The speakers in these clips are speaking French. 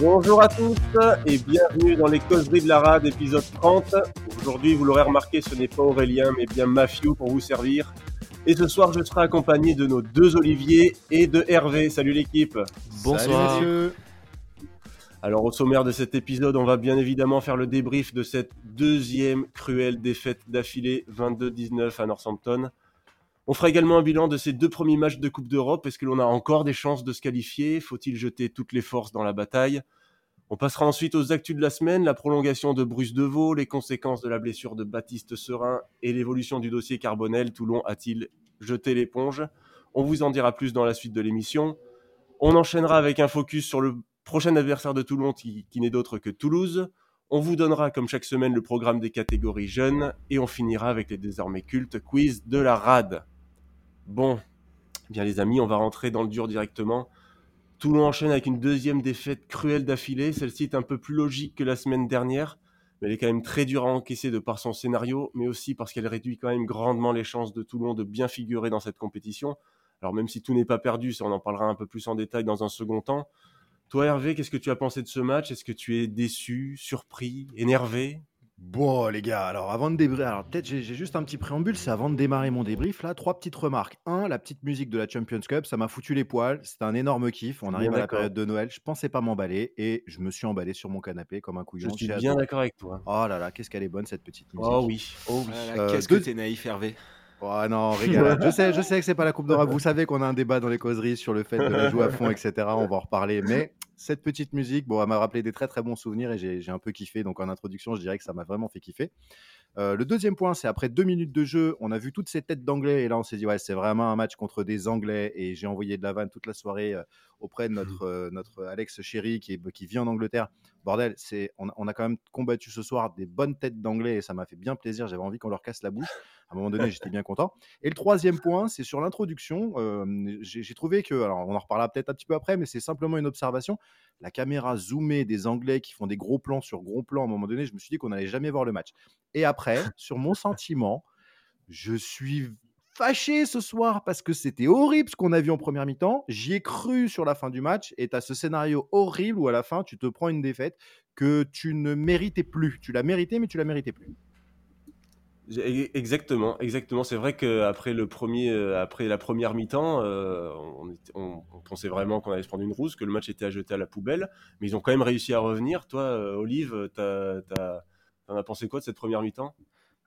Bonjour à tous et bienvenue dans les causeries de la rade, épisode 30. Aujourd'hui, vous l'aurez remarqué, ce n'est pas Aurélien, mais bien Mafiou pour vous servir. Et ce soir, je serai accompagné de nos deux Olivier et de Hervé. Salut l'équipe. Bonsoir. Salut, messieurs. Alors au sommaire de cet épisode, on va bien évidemment faire le débrief de cette deuxième cruelle défaite d'affilée 22-19 à Northampton. On fera également un bilan de ces deux premiers matchs de Coupe d'Europe. Est-ce que l'on a encore des chances de se qualifier? Faut-il jeter toutes les forces dans la bataille? On passera ensuite aux actus de la semaine, la prolongation de Bruce Deveau, les conséquences de la blessure de Baptiste Serin et l'évolution du dossier Carbonel. Toulon a-t-il jeté l'éponge? On vous en dira plus dans la suite de l'émission. On enchaînera avec un focus sur le prochain adversaire de Toulon qui, qui n'est d'autre que Toulouse. On vous donnera comme chaque semaine le programme des catégories jeunes et on finira avec les désormais cultes quiz de la RAD. Bon, bien les amis, on va rentrer dans le dur directement. Toulon enchaîne avec une deuxième défaite cruelle d'affilée. Celle-ci est un peu plus logique que la semaine dernière, mais elle est quand même très dure à encaisser de par son scénario, mais aussi parce qu'elle réduit quand même grandement les chances de Toulon de bien figurer dans cette compétition. Alors même si tout n'est pas perdu, ça on en parlera un peu plus en détail dans un second temps. Toi Hervé, qu'est-ce que tu as pensé de ce match? Est-ce que tu es déçu, surpris, énervé? Bon, les gars, alors avant de débriefer, alors peut-être j'ai j'ai juste un petit préambule, c'est avant de démarrer mon débrief, là, trois petites remarques. Un, la petite musique de la Champions Cup, ça m'a foutu les poils, c'était un énorme kiff. On Bien arrive à la d'accord. période de Noël, je pensais pas m'emballer et je me suis emballé sur mon canapé comme un Je couillon. suis j'ai bien adoré. d'accord avec toi. Oh là là, qu'est-ce qu'elle est bonne cette petite musique. Oh oui, oh oui. Euh, Qu'est-ce deux- que t'es naïf, Hervé Oh non, régalade. je sais, je sais que c'est pas la Coupe d'Europe. Vous savez qu'on a un débat dans les causeries sur le fait de la jouer à fond, etc. On va en reparler. Mais cette petite musique, bon, elle m'a rappelé des très très bons souvenirs et j'ai un peu kiffé. Donc en introduction, je dirais que ça m'a vraiment fait kiffer. Euh, le deuxième point, c'est après deux minutes de jeu, on a vu toutes ces têtes d'anglais et là on s'est dit ouais, c'est vraiment un match contre des anglais et j'ai envoyé de la vanne toute la soirée euh, auprès de notre, euh, notre Alex Chéri qui, est- qui vit en Angleterre. Bordel, c'est on, a- on a quand même combattu ce soir des bonnes têtes d'anglais et ça m'a fait bien plaisir. J'avais envie qu'on leur casse la bouche. À un moment donné, j'étais bien content. Et le troisième point, c'est sur l'introduction. J'ai trouvé que, alors on en reparlera peut-être un petit peu après, mais c'est simplement une observation. La caméra zoomée des Anglais qui font des gros plans sur gros plans, à un moment donné, je me suis dit qu'on n'allait jamais voir le match. Et après, sur mon sentiment, je suis fâché ce soir parce que c'était horrible ce qu'on a vu en première mi-temps. J'y ai cru sur la fin du match et tu as ce scénario horrible où à la fin, tu te prends une défaite que tu ne méritais plus. Tu l'as mérité, mais tu la méritais plus. Exactement, exactement. C'est vrai qu'après le premier, euh, après la première mi-temps, euh, on, était- on- on pensait vraiment qu'on allait se prendre une rousse, que le match était à jeter à la poubelle, mais ils ont quand même réussi à revenir. Toi, euh, Olive, t'en as pensé quoi de cette première mi-temps?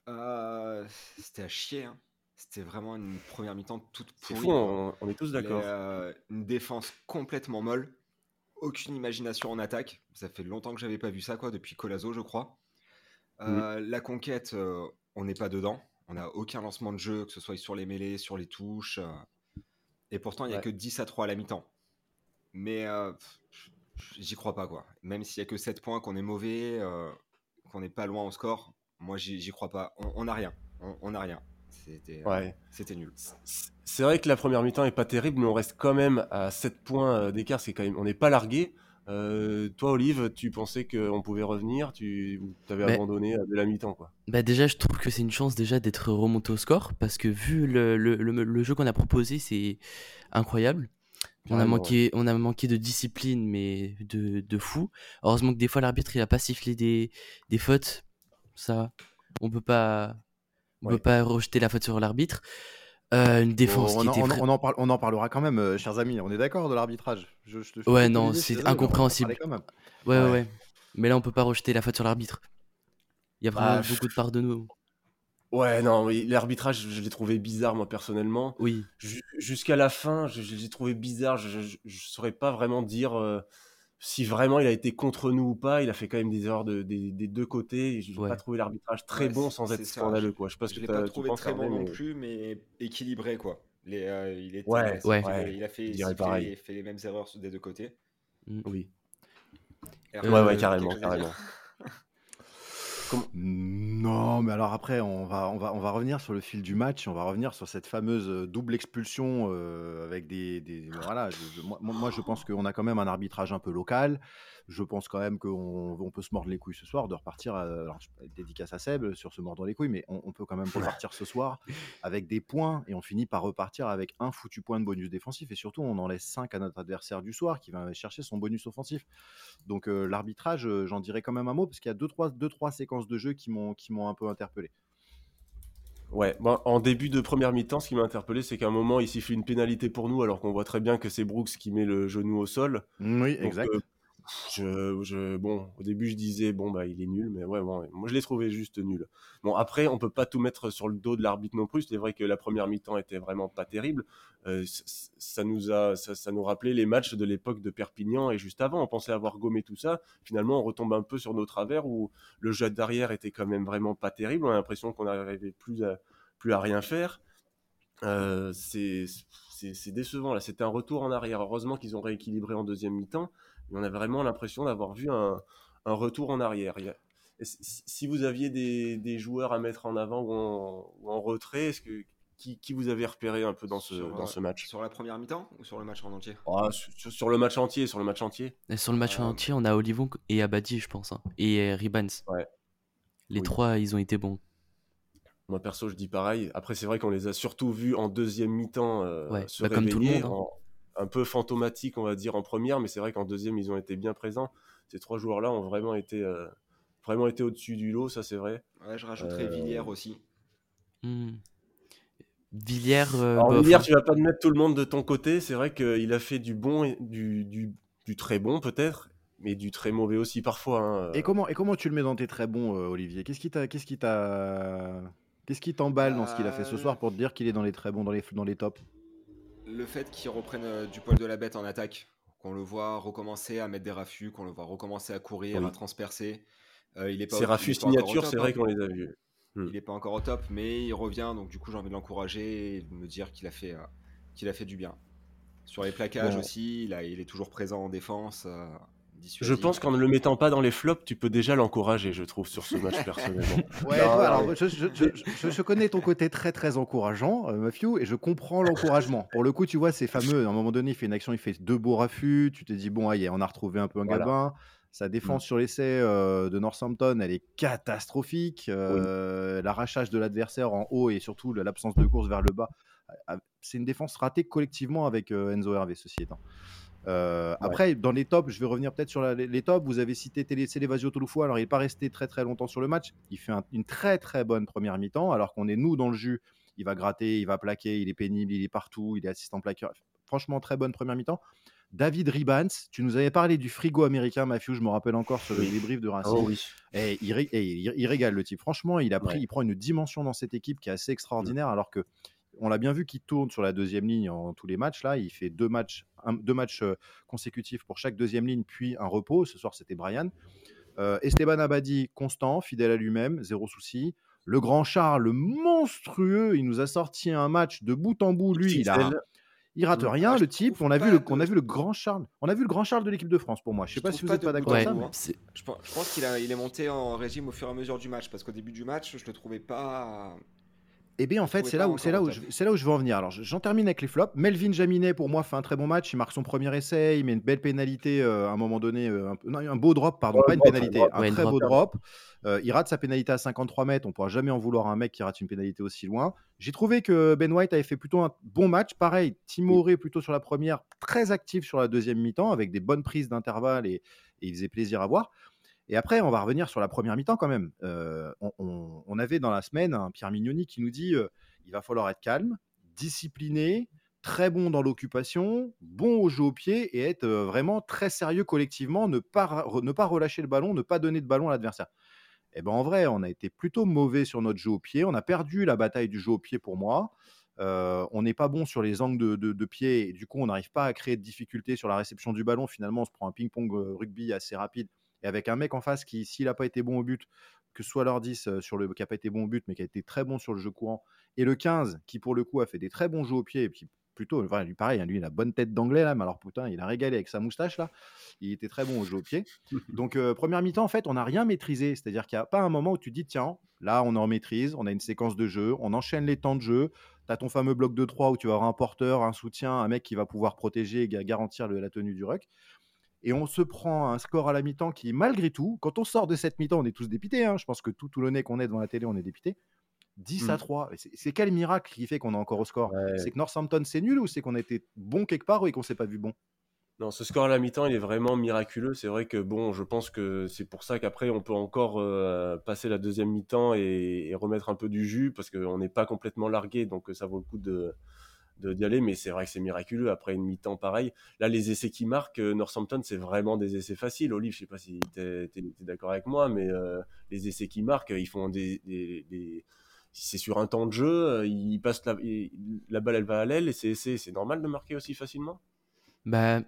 Euh, C'était à chier. hein. C'était vraiment une première mi-temps toute C'est pourrie. fou, quoi. on, on est tous d'accord. une défense complètement molle. Aucune imagination en attaque. Ça fait longtemps que j'avais pas vu ça, quoi, depuis Colazo, je crois. Euh, La conquête, on n'est pas dedans. On n'a aucun lancement de jeu, que ce soit sur les mêlées, sur les touches. euh, Et pourtant, il n'y a Ouais. que 10 à 3 à la mi-temps. Mais euh, j'y crois pas, quoi. Même s'il y a que 7 points, qu'on est mauvais, euh, qu'on n'est pas loin au score, moi, j'y crois pas. On- n'a rien. On- n'a rien. C'était Ouais. nul. C'est vrai que la première mi-temps est pas terrible, mais on reste quand même à 7 points d'écart. C'est quand même, on n'est pas largué. Euh, toi, Olive, tu pensais qu'on pouvait revenir, tu avais Mais- abandonné euh, de la mi-temps, quoi. Bah déjà, je trouve que c'est une chance déjà d'être remonté au score parce que vu le, le- le- le jeu qu'on a proposé, c'est incroyable. On a, manqué, on a manqué de discipline, mais de, de fou. Heureusement que des fois, l'arbitre, il a pas sifflé des, des fautes. Ça, on peut pas, on Ouais. peut pas rejeter la faute sur l'arbitre. Euh, une défense Oh, on, qui en, était on en- vra- on en parle- on en parlera quand même, euh, chers amis. On est d'accord de l'arbitrage. Je- je te- je Ouais, non, c'est incompréhensible. Ouais, ouais, Ouais. Mais là, on peut pas rejeter la faute sur l'arbitre. Il y a vraiment Bah, beaucoup de part de nous. Ouais, non, mais l'arbitrage, je l'ai trouvé bizarre, moi, personnellement. Oui. Ju- Jusqu'à la fin, je, je l'ai trouvé bizarre. Je, je, je saurais pas vraiment dire euh, si vraiment il a été contre nous ou pas. Il a fait quand même des erreurs de, des, des deux côtés. Je n'ai Ouais. pas trouvé l'arbitrage très Ouais, bon sans être ça. scandaleux, quoi. Je que l'ai pas trouvé très bon non mais- plus, mais équilibré quoi. Les, euh, il, était, Ouais, il a ouais. sifflé- il a fait, les mêmes erreurs des deux côtés. Oui. Hervé, Ouais, euh, ouais, quelque carrément, Non, mais alors après, on va, revenir sur le fil du match. On va revenir sur cette fameuse euh, double expulsion euh, avec des. voilà, moi, je pense qu'on a quand même un arbitrage un peu local. Je pense quand même qu'on on peut se mordre les couilles ce soir, de repartir, euh, alors, dédicace à Seb sur se mordre les couilles, mais on, peut quand même repartir ce soir avec des points et on finit par repartir avec un foutu point de bonus défensif et surtout on en laisse 5 à notre adversaire du soir qui va chercher son bonus offensif. Donc euh, l'arbitrage, euh, j'en dirais quand même un mot parce qu'il y a 2-3 deux, trois, deux, trois séquences de jeu qui m'ont un peu interpellé. Ouais, en début de première mi-temps, ce qui m'a interpellé, c'est qu'à un moment, il siffle une pénalité pour nous, alors qu'on voit très bien que c'est Brooks qui met le genou au sol. Oui, exact. Euh, je, bon, au début, je disais, bon, bah, il est nul, mais ouais, moi, je l'ai trouvé juste nul. Bon, après, on peut pas tout mettre sur le dos de l'arbitre non plus. C'est vrai que la première mi-temps était vraiment pas terrible. Euh, ça, nous a, ça, nous rappelait les matchs de l'époque de Perpignan et juste avant. On pensait avoir gommé tout ça. Finalement, on retombe un peu sur nos travers où le jeu d'arrière était quand même vraiment pas terrible. On a l'impression qu'on n'arrivait plus à, plus à rien faire. Euh, c'est décevant là. C'était un retour en arrière. Heureusement qu'ils ont rééquilibré en deuxième mi-temps on a vraiment l'impression d'avoir vu un, retour en arrière. si vous aviez des, joueurs à mettre en avant ou en, retrait, est-ce que qui, vous avez repéré un peu dans ce, dans ce match? Sur la première mi-temps ou sur le match en entier? Ah, sur, le match entier, sur le match entier. sur le match euh, entier, on a Olivon et Abadi, je pense, hein. et euh, Ribans. Les trois, ils ont été bons. Moi perso, je dis pareil. Après, c'est vrai qu'on les a surtout vus en deuxième mi-temps euh, se bah, comme tout le monde. Hein un peu fantomatique, on va dire, en première, mais c'est vrai qu'en deuxième, ils ont été bien présents. Ces trois joueurs-là ont vraiment été, euh, vraiment été au-dessus du lot, ça c'est vrai. Ouais, je rajouterais euh, Villiers aussi. Hmm. Villiers. Euh, Alors, Villiers, tu vas pas mettre tout le monde de ton côté. C'est vrai qu'il a fait du bon et du, du, du très bon peut-être, mais du très mauvais aussi parfois. Hein. Et comment et comment tu le mets dans tes très bons, Olivier? Qu'est-ce qui t'a qu'est-ce qui t'a qu'est-ce qui t'emballe dans ce qu'il a fait ce soir pour te dire qu'il est dans les très bons dans les dans les tops? Le fait qu'il reprenne euh, du poil de la bête en attaque, qu'on le voit recommencer à mettre des raffus, qu'on le voit recommencer à courir, à transpercer. Euh, il est pas, Ces raffus signature, c'est vrai hein. qu'on les a vus. Hmm. Il n'est pas encore au top, mais il revient, donc du coup j'ai envie de l'encourager et de me dire qu'il a, fait, euh, qu'il a fait du bien. Sur les plaquages aussi, il, il est toujours présent en défense. Je pense qu'en ne le mettant pas dans les flops, tu peux déjà l'encourager, je trouve, sur ce match personnellement. ouais, alors, je, je, connais ton côté très très encourageant, euh, Matthew, et je comprends l'encouragement. Pour le coup, tu vois, c'est fameux. À un moment donné, il fait une action, il fait deux beaux raffus. Tu te dis, bon, allez, on a retrouvé un peu un gabin. Sa défense mm. sur l'essai euh, de Northampton, elle est catastrophique. Euh, l'arrachage de l'adversaire en haut et surtout l'absence de course vers le bas, c'est une défense ratée collectivement avec Enzo Hervé, ceci étant. Euh, après, dans les tops, je vais revenir peut-être sur les tops. Vous avez cité Télévasio Touloufou. Alors, il n'est pas resté très très longtemps sur le match. Il fait une très très bonne première mi-temps, alors qu'on est nous dans le jus. Il va gratter, il va plaquer, il est pénible, il est partout, il est assistant plaqueur. Franchement, très bonne première mi-temps. David Ribans, tu nous avais parlé du frigo américain, Mathieu, je me rappelle encore sur le débrief de Racing. Oh et, il, régale le type. Franchement, il a pris, il prend une dimension dans cette équipe qui est assez extraordinaire, alors que on l'a bien vu qu'il tourne sur la deuxième ligne en tous les matchs. Là, il fait deux matchs, deux matchs euh, consécutifs pour chaque deuxième ligne, puis un repos. Ce soir, c'était Brian. Euh, Esteban Abadi, constant, fidèle à lui-même, zéro souci. Le grand Charles, monstrueux, il nous a sorti un match de bout en bout. Lui, il a, il rate rien, le type. On a, vu le, on a vu le grand Charles. On a vu le grand Charles de l'équipe de France pour moi. Je sais pas si vous êtes pas d'accord avec ça. Je pense, qu'il il est monté en régime au fur et à mesure du match parce qu'au début du match, je le trouvais pas et eh bien en fait, c'est là, où, c'est, là où je, c'est là où je veux en venir. Alors j'en termine avec les flops. Melvin Jaminet, pour moi, fait un très bon match. Il marque son premier essai. Il met une belle pénalité euh, à un moment donné. Euh, un, non, un, beau drop, pardon, pas une pénalité. Un, très beau drop. Euh, il rate sa pénalité à 53 mètres. On pourra jamais en vouloir un mec qui rate une pénalité aussi loin. J'ai trouvé que Ben White avait fait plutôt un bon match. Pareil, Timoré plutôt sur la première, très actif sur la deuxième mi-temps, avec des bonnes prises d'intervalle et, et il faisait plaisir à voir. Et après, on va revenir sur la première mi-temps quand même. on, avait dans la semaine un Pierre Mignoni qui nous dit il va falloir être calme, discipliné, très bon dans l'occupation, bon au jeu au pied et être vraiment très sérieux collectivement, ne pas, ne pas relâcher le ballon, ne pas donner de ballon à l'adversaire. Et eh ben en vrai, on a été plutôt mauvais sur notre jeu au pied. On a perdu la bataille du jeu au pied pour moi. on n'est pas bon sur les angles de, pied et du coup, on n'arrive pas à créer de difficultés sur la réception du ballon. Finalement, on se prend un ping-pong rugby assez rapide et avec un mec en face qui, s'il n'a pas été bon au but, que ce soit leur 10 sur le, qui n'a pas été bon au but, mais qui a été très bon sur le jeu courant, et le 15 qui pour le coup a fait des très bons jeux au pied, et puis plutôt, enfin, lui pareil, hein, lui il a bonne tête d'anglais là, mais alors putain, il a régalé avec sa moustache là, il était très bon au jeu au pied. Donc première mi-temps en fait, on n'a rien maîtrisé, c'est-à-dire qu'il n'y a pas un moment où tu dis tiens, là on en maîtrise, on a une séquence de jeu, on enchaîne les temps de jeu, tu as ton fameux bloc de 3 où tu vas avoir un porteur, un soutien, un mec qui va pouvoir protéger et garantir la tenue du ruck. Et on se prend un score à la mi-temps qui, malgré tout, quand on sort de cette mi-temps, on est tous dépités. hein. Je pense que tout Toulonnais qu'on est devant la télé, on est dépité. 10 à Mm. 3. Et C'est quel miracle qui fait qu'on est encore au score? Ouais. C'est que Northampton c'est nul ou c'est qu'on été bon quelque part et qu'on s'est pas vu bon? Non, ce score à la mi-temps, il est vraiment miraculeux. C'est vrai que bon, je pense que c'est pour ça qu'après, on peut encore euh, passer la deuxième mi-temps et, et remettre un peu du jus parce qu'on n'est pas complètement largué, donc euh, ça vaut le coup de- d'y aller. Mais c'est vrai que c'est miraculeux après une mi-temps pareil. Là, les essais qui marquent, euh, Northampton, c'est vraiment des essais faciles. Olive, je sais pas si tu es, d'accord avec moi, mais euh, les essais qui marquent, ils font des, c'est sur un temps de jeu, euh, ils passent la, balle, elle va à l'aile et c'est normal de marquer aussi facilement. Bah,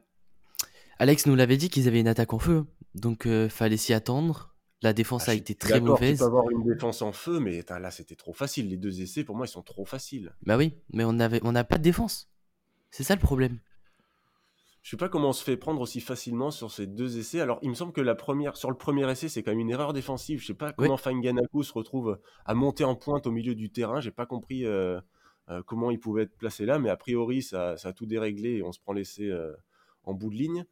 Alex nous l'avait dit qu'ils avaient une attaque en feu, donc fallait s'y attendre. La défense Ah, a été très d'accord, Tu mauvaise. peux avoir une défense en feu, mais là c'était trop facile. Les deux essais, pour moi, ils sont trop faciles. Bah oui, mais on avait, on n'a pas de défense. C'est ça le problème. Je sais pas comment on se fait prendre aussi facilement sur ces deux essais. Alors, il me semble que la première, sur le premier essai, c'est quand même une erreur défensive. Je sais pas comment Fanganaku se retrouve à monter en pointe au milieu du terrain. J'ai pas compris euh, euh, comment il pouvait être placé là, mais a priori, ça, ça a tout déréglé et on se prend l'essai euh, en bout de ligne.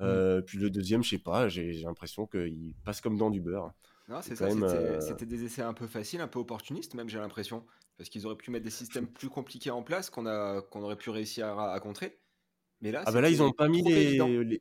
Euh, Puis le deuxième, je sais pas, j'ai l'impression qu'il passe comme dans du beurre. Non, c'est ça, c'était euh, c'était des essais un peu faciles, un peu opportunistes même, j'ai l'impression. Parce qu'ils auraient pu mettre des systèmes plus compliqués en place qu'on aurait pu réussir à, à contrer. Mais là, Ah bah là, ils c'était ont pas mis les...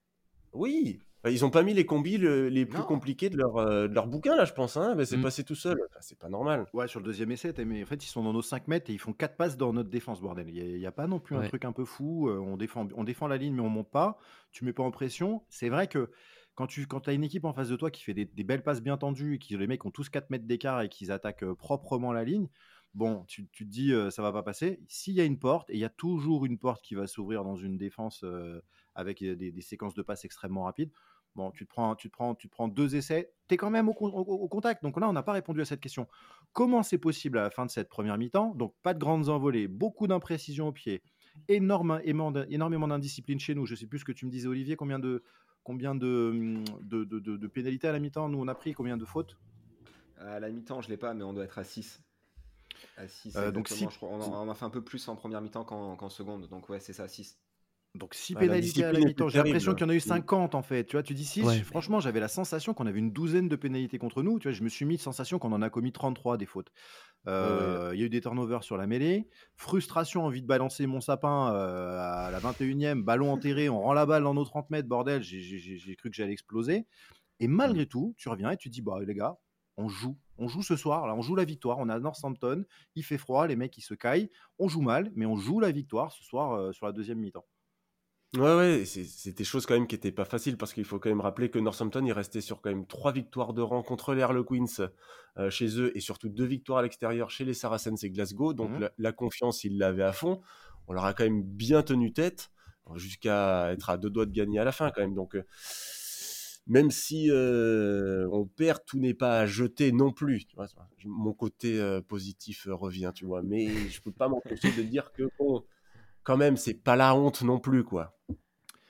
Oui, ils ont pas mis les combis le- les plus Non. compliqués de leur, euh, de leur bouquin, là, je pense. Hein. Bah, c'est Mm. passé tout seul. Enfin, c'est pas normal. Ouais, sur le deuxième essai, t'as- mais en fait, ils sont dans nos 5 mètres et ils font 4 passes dans notre défense, bordel. Il n'y a, pas non plus un Ouais. truc un peu fou. euh, on, défend, on défend la ligne, mais on monte pas. Tu mets pas en pression. C'est vrai que quand tu quand as une équipe en face de toi qui fait des, des belles passes bien tendues et que les mecs ont tous 4 mètres d'écart et qu'ils attaquent euh, proprement la ligne, bon, tu, tu te dis euh, ça va pas passer. S'il y a une porte, et il y a toujours une porte qui va s'ouvrir dans une défense euh, avec euh, des, des séquences de passes extrêmement rapides. Bon, tu te prends, tu te prends, tu te prends deux essais, tu es quand même au, con- au- au contact. Donc là, on n'a pas répondu à cette question. Comment c'est possible à la fin de cette première mi-temps? Donc, pas de grandes envolées, beaucoup d'imprécisions au pied, énormément, d- énormément d'indiscipline chez nous. Je sais plus ce que tu me disais, Olivier, combien de, combien de, hum, de, de- de- pénalités à la mi-temps nous on a pris, combien de fautes? À la mi-temps, je l'ai pas, mais on doit être à 6. À 6, Euh, donc exactement, six- je crois. On, a fait un peu plus en première mi-temps qu'en qu'en seconde. Donc ouais, c'est ça, 6. Donc 6 Ouais, la pénalités à la discipline mi-temps. J'ai l'impression terrible. qu'il y en a eu Mm. 50 en fait. Tu vois, tu dis 6. Ouais. Franchement, j'avais la sensation qu'on avait une douzaine de pénalités contre nous. Tu vois, je me suis mis sensation qu'on en a commis 33 des fautes. Euh, Il y a eu des turnovers sur la mêlée. Frustration, envie de balancer mon sapin euh, à la 21e. Ballon enterré, on rend la balle dans nos 30 mètres. Bordel, j'ai- j'ai j'ai- j'ai cru que j'allais exploser. Et malgré tout, tu reviens et tu dis, bah les gars, on joue. On joue ce soir, là, on joue la victoire. On a Northampton, il fait froid, les mecs ils se caillent. On joue mal, mais on joue la victoire ce soir euh, sur la deuxième mi-temps. Ouais, ouais, c'était choses quand même qui étaient pas faciles parce qu'il faut quand même rappeler que Northampton, il restait sur quand même trois victoires de rang contre les Harlequins euh, chez eux et surtout deux victoires à l'extérieur chez les Saracens et Glasgow. Donc Mhm. la, la confiance, ils l'avaient à fond. On leur a quand même bien tenu tête jusqu'à être à deux doigts de gagner à la fin quand même. Donc euh, même si euh, on perd, tout n'est pas à jeter non plus. Tu vois, Je- mon côté positif revient, tu vois. Mais je peux pas m'empêcher de dire que bon, quand même, c'est pas la honte non plus, quoi.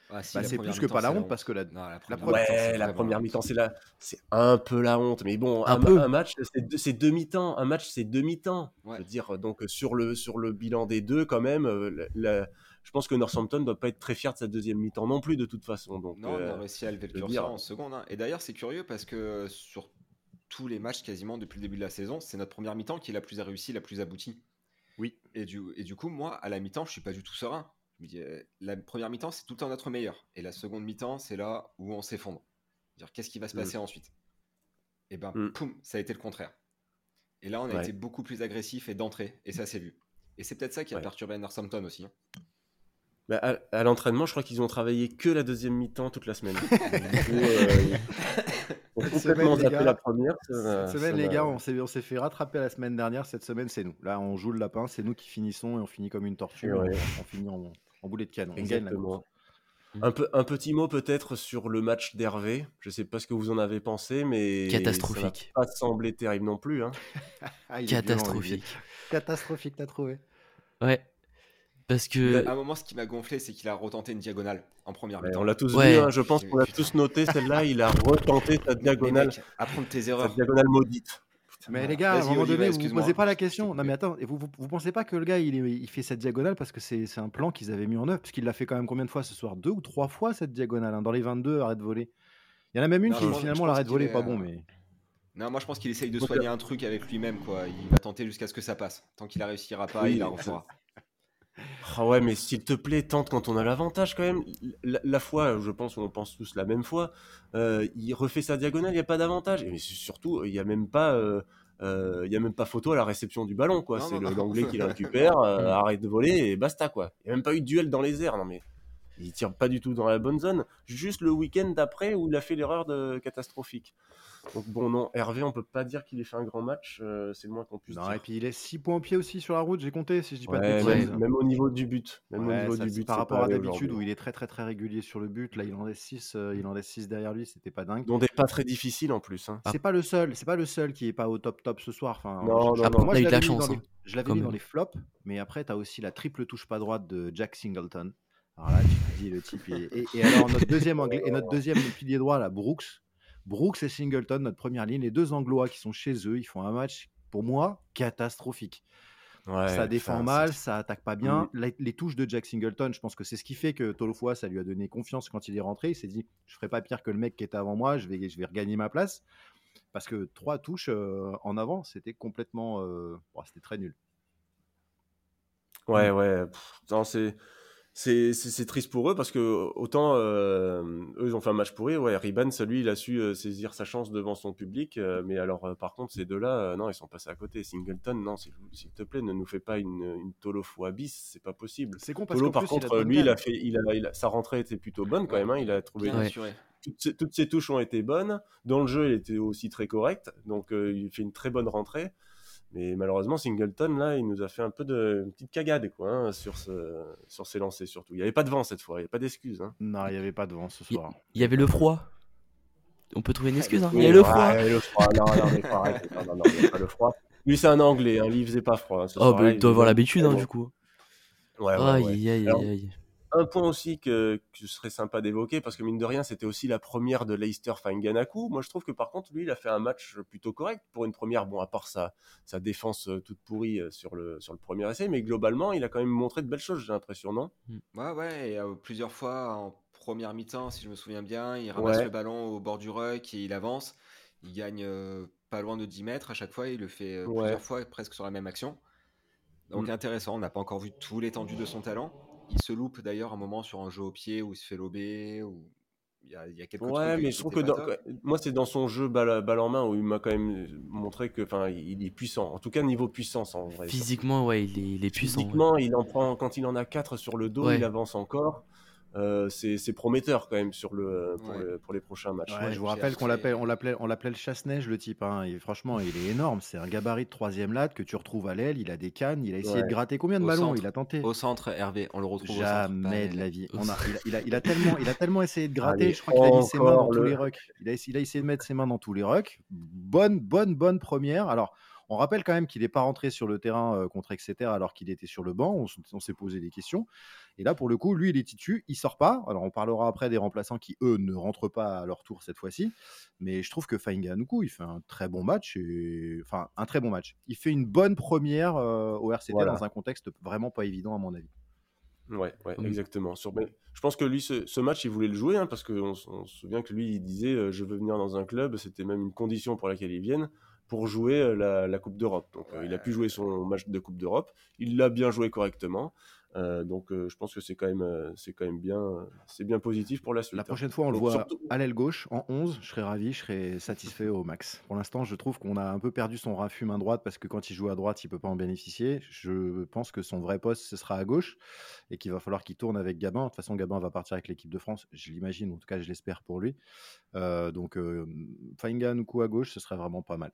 Ah, si, Bah, c'est plus que pas la honte parce que la, Non, la première mi-temps, c'est Ouais, la vraiment première honte. mi-temps, c'est la... c'est un peu la honte. Mais bon, Un un, peu. un match, c'est deux, c'est deux mi-temps. Un match, c'est deux mi-temps. Ouais. Je veux dire, donc sur le, sur le bilan des deux, quand même, euh, la- la- je pense que Northampton ne doit pas être très fier de sa deuxième mi-temps non plus, de toute façon. Donc, Non, on euh, a réussi à lever le curseur dire- en seconde. hein. Et d'ailleurs, c'est curieux parce que sur tous les matchs quasiment depuis le début de la saison, c'est notre première mi-temps qui est la plus réussie, la plus aboutie. Oui. Et du, et du coup, moi, à la mi-temps, je suis pas du tout serein. Je me dis, euh, la première mi-temps, c'est tout le temps notre meilleur. Et la seconde mi-temps, c'est là où on s'effondre. Dire, Qu'est-ce qui va se Mm. passer ensuite? Et ben, Mm. poum, ça a été le contraire. Et là, on a Ouais. été beaucoup plus agressif et d'entrée. Et ça s'est vu. Et c'est peut-être ça qui a Ouais. perturbé Northampton aussi. hein. Bah, à, à l'entraînement, je crois qu'ils ont travaillé que la deuxième mi-temps toute la semaine. Donc, du coup, euh, ont Cette complètement semaine, les zappé gars, la première. ça Cette semaine, les gars, on s'est, on fait rattraper la semaine dernière. Cette semaine, c'est nous. Là, on joue le lapin. C'est nous qui finissons et on finit comme une tortue. Ouais. On, on finit en, en boulet de canon. On gagne la Exactement. course. Un, peu, un petit mot peut-être sur le match d'Hervé. Je sais pas ce que vous en avez pensé, mais Catastrophique. ça pas semblé terrible non plus. Hein. Ah, violent, Catastrophique. Catastrophique, t'as trouvé. Ouais. Parce que. À un moment, ce qui m'a gonflé, c'est qu'il a retenté une diagonale en première Ouais, mi-temps. on l'a tous Ouais. vu, hein, je pense qu'on l'a tous noté celle-là. Il a retenté sa diagonale, mec, apprendre tes sa erreurs. diagonale maudite. Mais les gars, à un moment donné, vous vous excuse-moi. posez pas la question. Non, mais attends, et vous, vous, vous pensez pas que le gars, il, fait cette diagonale parce que c'est un plan qu'ils avaient mis en œuvre? Parce qu'il l'a fait quand même combien de fois ce soir? Deux ou trois fois cette diagonale, hein, dans les 22 arrêts de voler. Il y en a même une Non, qui, finalement, l'arrêt de voler est, pas bon, euh, mais. Non, moi je pense qu'il essaye de soigner un truc avec lui-même, quoi. Il va tenter jusqu'à ce que ça passe. Tant qu'il la réussira pas, Oui, il la refera. Ah ouais, mais s'il te plaît, tente quand on a l'avantage quand même. La, la fois, je pense, on pense tous la même fois, euh, il refait sa diagonale, il n'y a pas d'avantage. Et mais surtout, il n'y a même pas, euh, euh, il y a même pas photo à la réception du ballon, quoi. C'est l'anglais qui le récupère, Mm. arrête de voler et basta, quoi. Il n'y a même pas eu de duel dans les airs, non mais. Il tire pas du tout dans la bonne zone. Juste le week-end d'après où il a fait l'erreur de catastrophique. Donc bon, non, Hervé, on peut pas dire qu'il ait fait un grand match. euh, c'est le moins qu'on puisse Non, dire. et puis il est 6 points au pied aussi sur la route, j'ai compté, si je dis pas de même, bêtises. même au niveau du but. Même Ouais, au niveau ça, du but. par rapport à d'habitude où il est très très très régulier sur le but, là il en laisse 6 il en laisse 6 derrière lui, c'était pas dingue. dont des pas très difficiles en plus. hein. C'est pas le seul, c'est pas le seul qui est pas au top top ce soir. Enfin, Non, je- non, moi eu de l'avais la chance, dans les, hein, je l'avais mis dans même. les flops, mais après t'as aussi la triple touche pas droite de Jack Singleton. Alors là tu te dis le type est- et, et alors notre deuxième anglais et notre deuxième pilier droit là, Brooks, Brooks et Singleton notre première ligne, les deux anglois qui sont chez eux, ils font un match pour moi catastrophique. Ouais, ça défend mal, ça attaque pas bien. Les, les touches de Jack Singleton, je pense que c'est ce qui fait que Tolofoa, ça lui a donné confiance quand il est rentré. Il s'est dit, je ferai pas pire que le mec qui était avant moi, je vais, je vais regagner ma place. Parce que trois touches euh, en avant, c'était complètement, euh, bon, c'était très nul. Ouais, ouais. pff, non, c'est. C'est c'est- c'est triste pour eux parce que autant euh, eux ils ont fait un match pourri, ouais, Ribans lui il a su euh, saisir sa chance devant son public, euh, mais alors euh, par contre ces deux-là, euh, non ils sont passés à côté. Singleton, non s'il s'il te plaît ne nous fais pas une, une Tolo fois bis, c'est pas possible. C'est con parce Tolo par plus, contre lui il a fait, il a, il a- sa rentrée était plutôt bonne quand même, hein, il a trouvé Ouais. toutes ses, toutes ses touches ont été bonnes. Dans le jeu, il était aussi très correct. Donc, euh, il fait une très bonne rentrée. Mais malheureusement, Singleton, là, il nous a fait un peu de une petite cagade quoi, hein, sur, ce, sur ses lancers surtout. Il n'y avait pas de vent cette fois, il n'y avait pas d'excuses. Hein. Non, il n'y avait pas de vent ce soir. il y avait le froid. On peut trouver une excuse. Hein. Il y a le ouais, froid. le froid. Non, non, mais arrêter. non, non, non, il y a pas le froid. Lui, c'est un Anglais, hein, lui, il faisait pas froid. hein, ce Oh, soir-là, bah, il doit avoir l'habitude, hein, du coup. Ouais, ouais, Aïe, ouais. aïe, aïe, aïe, aïe. Un point aussi que, que ce serait sympa d'évoquer, parce que mine de rien, c'était aussi la première de Leicester Fanganaku. Moi, je trouve que par contre, lui, il a fait un match plutôt correct pour une première. Bon, à part sa, sa défense euh, toute pourrie euh, sur le, sur le premier essai, mais globalement, il a quand même montré de belles choses, j'ai l'impression, non? Ouais, ouais, et euh, plusieurs fois en première mi-temps, si je me souviens bien, il ramasse Ouais. le ballon au bord du ruck et il avance. Il gagne euh, pas loin de 10 mètres à chaque fois, il le fait euh, Ouais. plusieurs fois presque sur la même action. Donc Mm. intéressant, on n'a pas encore vu tout l'étendue de son talent. Il se loupe d'ailleurs un moment sur un jeu au pied où il se fait lober, ou il y a, il y a quelques Ouais, trucs mais je trouve que dans- moi, c'est dans son jeu balle, balle en main où il m'a quand même montré que, enfin, il est puissant. En tout cas, niveau puissance, en vrai. Physiquement, ouais, il est, il est puissant. ouais. Physiquement, il en prend quand il en a 4 sur le dos, Ouais. il avance encore. Euh, c'est prometteur quand même sur le, pour, Ouais. le- pour les prochains matchs. Ouais, Ouais, je vous rappelle qu'on l'appelle, on l'appelait, on l'appelait le chasse-neige, le type. hein. Et franchement, il est énorme. C'est un gabarit de troisième latte que tu retrouves à l'aile. Il a des cannes. Il a essayé Ouais. de gratter combien de Au ballons centre. Il a tenté? Au centre, Hervé, on le retrouve au centre. Jamais de la vie. On a, il, a, il a- il a tellement, il a tellement essayé de gratter. Allez, je crois qu'il a mis ses mains dans tous le- les rucks. Il a, essa- il a essayé de mettre ses mains dans tous les rucks. Bonne, bonne, bonne première. Alors, on rappelle quand même qu'il n'est pas rentré sur le terrain euh, contre Exeter alors qu'il était sur le banc. On, s'est posé des questions. Et là, pour le coup, lui, il est titu. Il sort pas. Alors, on parlera après des remplaçants qui, eux, ne rentrent pas à leur tour cette fois-ci. Mais je trouve que Fainga Nuku, il fait un très bon match. Et... Enfin, un très bon match. Il fait une bonne première euh, au RCT Voilà. dans un contexte vraiment pas évident, à mon avis. Ouais, ouais, Mm. exactement. Sur, je pense que lui, ce, ce match, il voulait le jouer, hein, parce qu'on on se souvient que lui, il disait euh, Je veux venir dans un club, c'était même une condition pour laquelle il vienne, pour jouer euh, la, la Coupe d'Europe. Donc, euh, il a pu jouer son match de Coupe d'Europe, il l'a bien joué correctement. Euh, donc, euh, je pense que c'est quand même, euh, c'est quand même bien, c'est bien positif pour la suite. La hein. prochaine fois, on le voit surtout- à l'aile gauche, en 11, je serais ravi, je serais satisfait au max. Pour l'instant, je trouve qu'on a un peu perdu son raffut main droite parce que quand il joue à droite, il peut pas en bénéficier. Je pense que son vrai poste, ce sera à gauche et qu'il va falloir qu'il tourne avec Gabin. De toute façon, Gabin va partir avec l'équipe de France, je l'imagine, en tout cas, je l'espère pour lui. Donc, Fainga, Nuku à gauche, ce serait vraiment pas mal.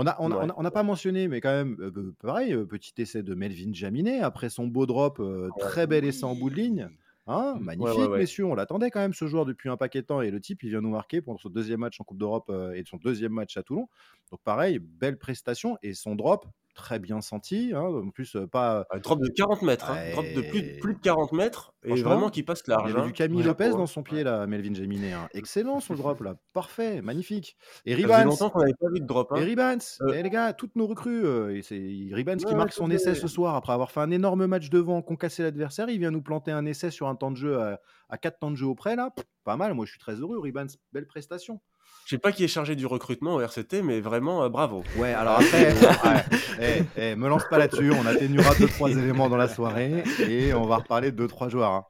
On n'a on a, Ouais. on a- on pas mentionné, mais quand même, euh, pareil, euh, petit essai de Melvin Jaminet après son beau drop, euh, très bel essai en bout de ligne. Hein, Mm. magnifique, ouais, ouais. messieurs. On l'attendait quand même ce joueur depuis un paquet de temps et le type, il vient nous marquer pour son deuxième match en Coupe d'Europe euh, et son deuxième match à Toulon. Donc pareil, belle prestation et son drop très bien senti. hein, En plus, pas. Un drop de 40 mètres, hein, drop de plus, de plus de 40 mètres, et vraiment qui passe Il large. y avait hein. du Camille Ouais. Lopez Ouais. dans son pied, là, Melvin Jaminet. hein. Excellent son drop, là. Parfait, magnifique. Et Ça Ribans, longtemps qu'on n'avait pas vu de drop. et Hein. Ribans, Euh. eh, les gars, toutes nos recrues. euh, et c'est Ribans qui marque son essai ce soir après avoir fait un énorme match devant, concassé l'adversaire. Il vient nous planter un essai sur un temps de jeu à, à 4 temps de jeu auprès, là. Pff, Pas mal, moi je suis très heureux. Ribans, belle prestation. Je sais pas qui est chargé du recrutement au RCT, mais vraiment euh, bravo. Ouais, alors après, ouais, eh, eh, me lance pas là-dessus. On atténuera deux trois éléments dans la soirée et on va reparler de deux trois joueurs. hein.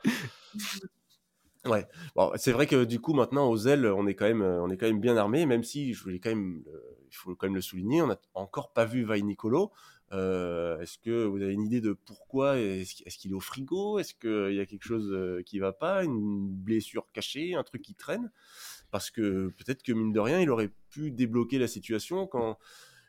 Bon, c'est vrai que du coup maintenant aux ailes, on est quand même, euh, on est quand même bien armé, même si je voulais quand même, euh, il faut quand même le souligner, on n'a encore pas vu Vai Nicolo. Euh, est-ce que vous avez une idée de pourquoi? Est-ce qu'il est au frigo? Est-ce qu'il y a quelque chose qui va pas? Une blessure cachée? Un truc qui traîne? Parce que peut-être que mine de rien, il aurait pu débloquer la situation quand,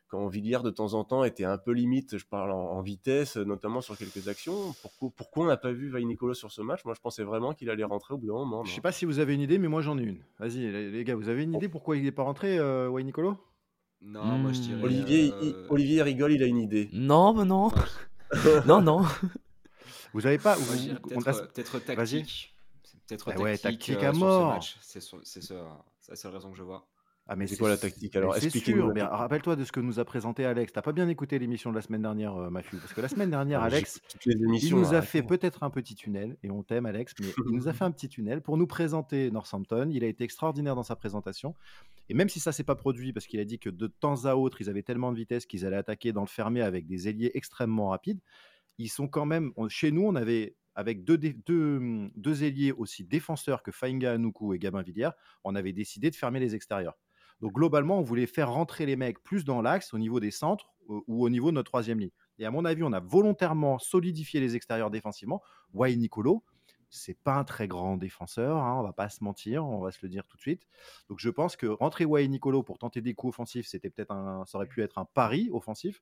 quand Villiers de temps en temps était un peu limite, je parle en, en vitesse, notamment sur quelques actions. Pourquoi, pourquoi on n'a pas vu Vai Nicolo sur ce match? Moi je pensais vraiment qu'il allait rentrer au bout d'un moment. Je non sais pas si vous avez une idée, mais moi j'en ai une. Vas-y, les, gars, vous avez une idée pourquoi il n'est pas rentré, euh, Nicolo Non, moi je dirais. Olivier, il- euh, Olivier rigole, il a une idée. Non, bah non. non, non. Vous avez pas vous- peut-être a- euh, tactique. C'est Peut-être Ah ouais, tactique, tactique euh, à mort. C'est ça- c'est la seule raison que je vois. Ah mais C'est quoi la tactique alors? tactique. rappelle-toi de ce que nous a présenté Alex. T'as pas bien écouté l'émission de la semaine dernière, euh, Mafu, parce que la semaine dernière, Alex, Il nous a fait peut-être un petit tunnel, et on t'aime Alex, mais il nous a fait un petit tunnel pour nous présenter Northampton. Il a été extraordinaire dans sa présentation. Et même si ça s'est pas produit, parce qu'il a dit que de temps à autre, ils avaient tellement de vitesse qu'ils allaient attaquer dans le fermé avec des ailiers extrêmement rapides, ils sont quand même... on- Chez nous, on avait, avec deux, deux, hum, deux ailiers aussi défenseurs que Fainga Anoukou et Gabin Villiers, on avait décidé de fermer les extérieurs. Donc globalement, on voulait faire rentrer les mecs plus dans l'axe, au niveau des centres ou au niveau de notre troisième ligne. Et à mon avis, on a volontairement solidifié les extérieurs défensivement. Wai Nicolo, c'est pas un très grand défenseur, hein, on va pas se mentir, on va se le dire tout de suite. Donc je pense que rentrer Wai Nicolo pour tenter des coups offensifs, c'était peut-être un, ça aurait pu être un pari offensif.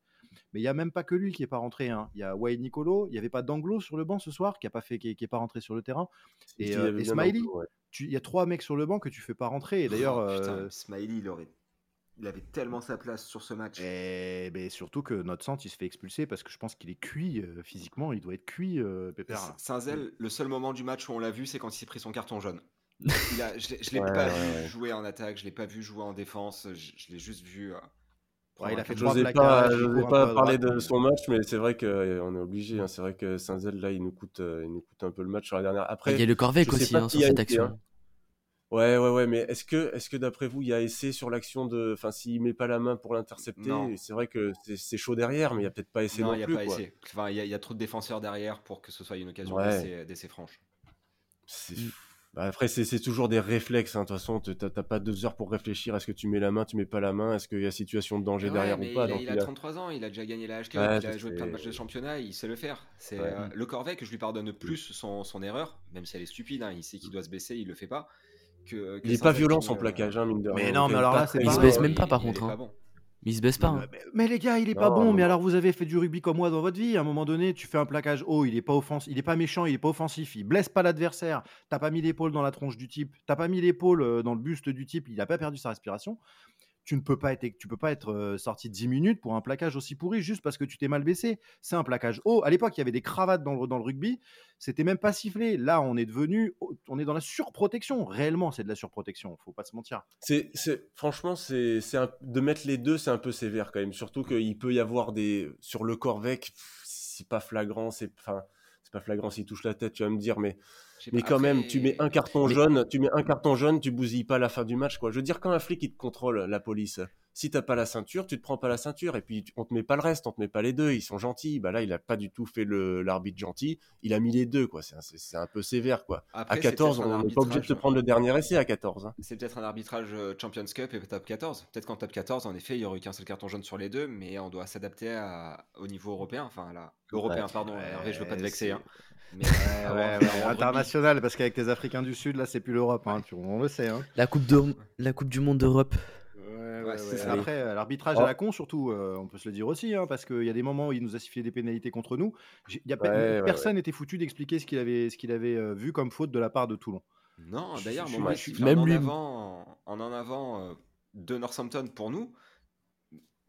Mais il y a même pas que lui qui est pas rentré. hein. Il y a Wai Nicolo, il y avait pas d'Anglo sur le banc ce soir qui a pas fait, qui, est- qui est pas rentré sur le terrain. Et, euh, et Smiley ouais. Il y a trois mecs sur le banc que tu fais pas rentrer. Et d'ailleurs, Oh, euh, Smiley, il aurait. Il avait tellement sa place sur ce match. Et ben, surtout que notre centre, il se fait expulser parce que je pense qu'il est cuit euh, physiquement. Il doit être cuit, euh, Pépère. Saint-Zel, le seul moment du match où on l'a vu, c'est quand il s'est pris son carton jaune. Il a- je je l'ai Ouais, pas ouais, vu jouer en attaque, je l'ai pas vu jouer en défense, je, je l'ai juste vu. euh, Ouais, il a fait jaune. plaquages, pas, il pas parler de son match, mais c'est vrai qu'on est obligé. hein. C'est vrai que Saint-Zel, là, il nous, coûte, euh, il nous coûte un peu le match sur la dernière. Il Après, y a le Corvec je aussi hein, sur a cette été, action. hein. Ouais, ouais, ouais, mais est-ce que, est-ce que d'après vous, il y a essai sur l'action de. Enfin, s'il met pas la main pour l'intercepter, c'est vrai que c'est, chaud derrière, mais il y a peut-être pas essai non, Non, il n'y a plus. pas quoi. essai. Enfin, il y, a- il y a trop de défenseurs derrière pour que ce soit une occasion Ouais. d'essai- franche. C'est- Mm. Bah, après, c'est, c'est toujours des réflexes. hein. De toute façon, t'as, t'as pas deux heures pour réfléchir. Est-ce que tu mets la main, tu mets pas la main Est-ce qu'il y a situation de danger Ouais, derrière ou pas? il, a, Donc, il a il a- 33 ans, il a déjà gagné la HK, Ouais, il a je joué plein de matchs de championnat, il sait le faire. C'est Ouais. euh, le Corvette, je lui pardonne plus son, son erreur, même si elle est stupide, hein, il sait qu'il doit se baisser, il le fait pas. Que, que Il est pas violent son euh, plaquage, hein, mine de Mais rien. non, mais alors pas là, Il se baisse même pas, par contre, hein. Mais il se baisse pas. hein. Mais, mais les gars, il est pas Non, bon. non, Mais non. alors, vous avez fait du rugby comme moi dans votre vie. À un moment donné, tu fais un plaquage haut, il est pas offensif, il est pas méchant, il est pas offensif, il blesse pas l'adversaire. T'as pas mis l'épaule dans la tronche du type, t'as pas mis l'épaule euh, dans le buste du type, il a pas perdu sa respiration. Tu ne peux pas être, tu peux pas être euh, sorti 10 minutes pour un plaquage aussi pourri juste parce que tu t'es mal baissé. C'est un plaquage haut. À l'époque, il y avait des cravates dans le, dans le rugby. C'était même pas sifflé. Là, on est devenu, on est dans la surprotection. Réellement, c'est de la surprotection. Faut pas se mentir. C'est, franchement, c'est, de mettre les deux, c'est un peu sévère quand même. Surtout qu'il peut y avoir des sur le Corvec, c'est pas flagrant, c'est, enfin, c'est pas flagrant s'il touche la tête, tu vas me dire, mais, mais quand même, tu mets un carton Mais- jaune, tu mets un carton jaune, tu bousilles pas la fin du match, quoi. Je veux dire, quand un flic il te contrôle, la police, si t'as pas la ceinture, tu te prends pas la ceinture, et puis on te met pas le reste, on te met pas les deux, ils sont gentils. Bah là, il a pas du tout fait le, l'arbitre gentil, il a mis les deux, quoi. C'est, un- c'est, c'est un peu sévère, quoi. Après, à c'est 14, peut-être un on n'est pas obligé de te arbitrage- prendre le dernier essai à 14. hein. C'est peut-être un arbitrage euh, Champions Cup et top 14. Peut-être qu'en top 14, en effet, il y aurait eu qu'un seul carton jaune sur les deux, mais on doit s'adapter au niveau européen. Enfin, là, européen, Ouais. pardon. Hervé, je veux pas te vexer. hein. Mais, euh, Ouais, ouais, rugby, international, parce qu'avec les Africains du Sud, là, c'est plus l'Europe. hein, tu- on le sait. Hein. La coupe, de... la coupe du monde d'Europe. Après, euh, l'arbitrage Oh. à la con, surtout, euh, on peut se le dire aussi, hein, parce qu'il y a des moments où il nous a sifflé des pénalités contre nous. Y a pe- Ouais, ouais, personne n'était foutu d'expliquer ce qu'il avait, ce qu'il avait euh, vu comme faute de la part de Toulon. Non, d'ailleurs, moi, je- je suis même en lui- avant, en en avant euh, de Northampton pour nous.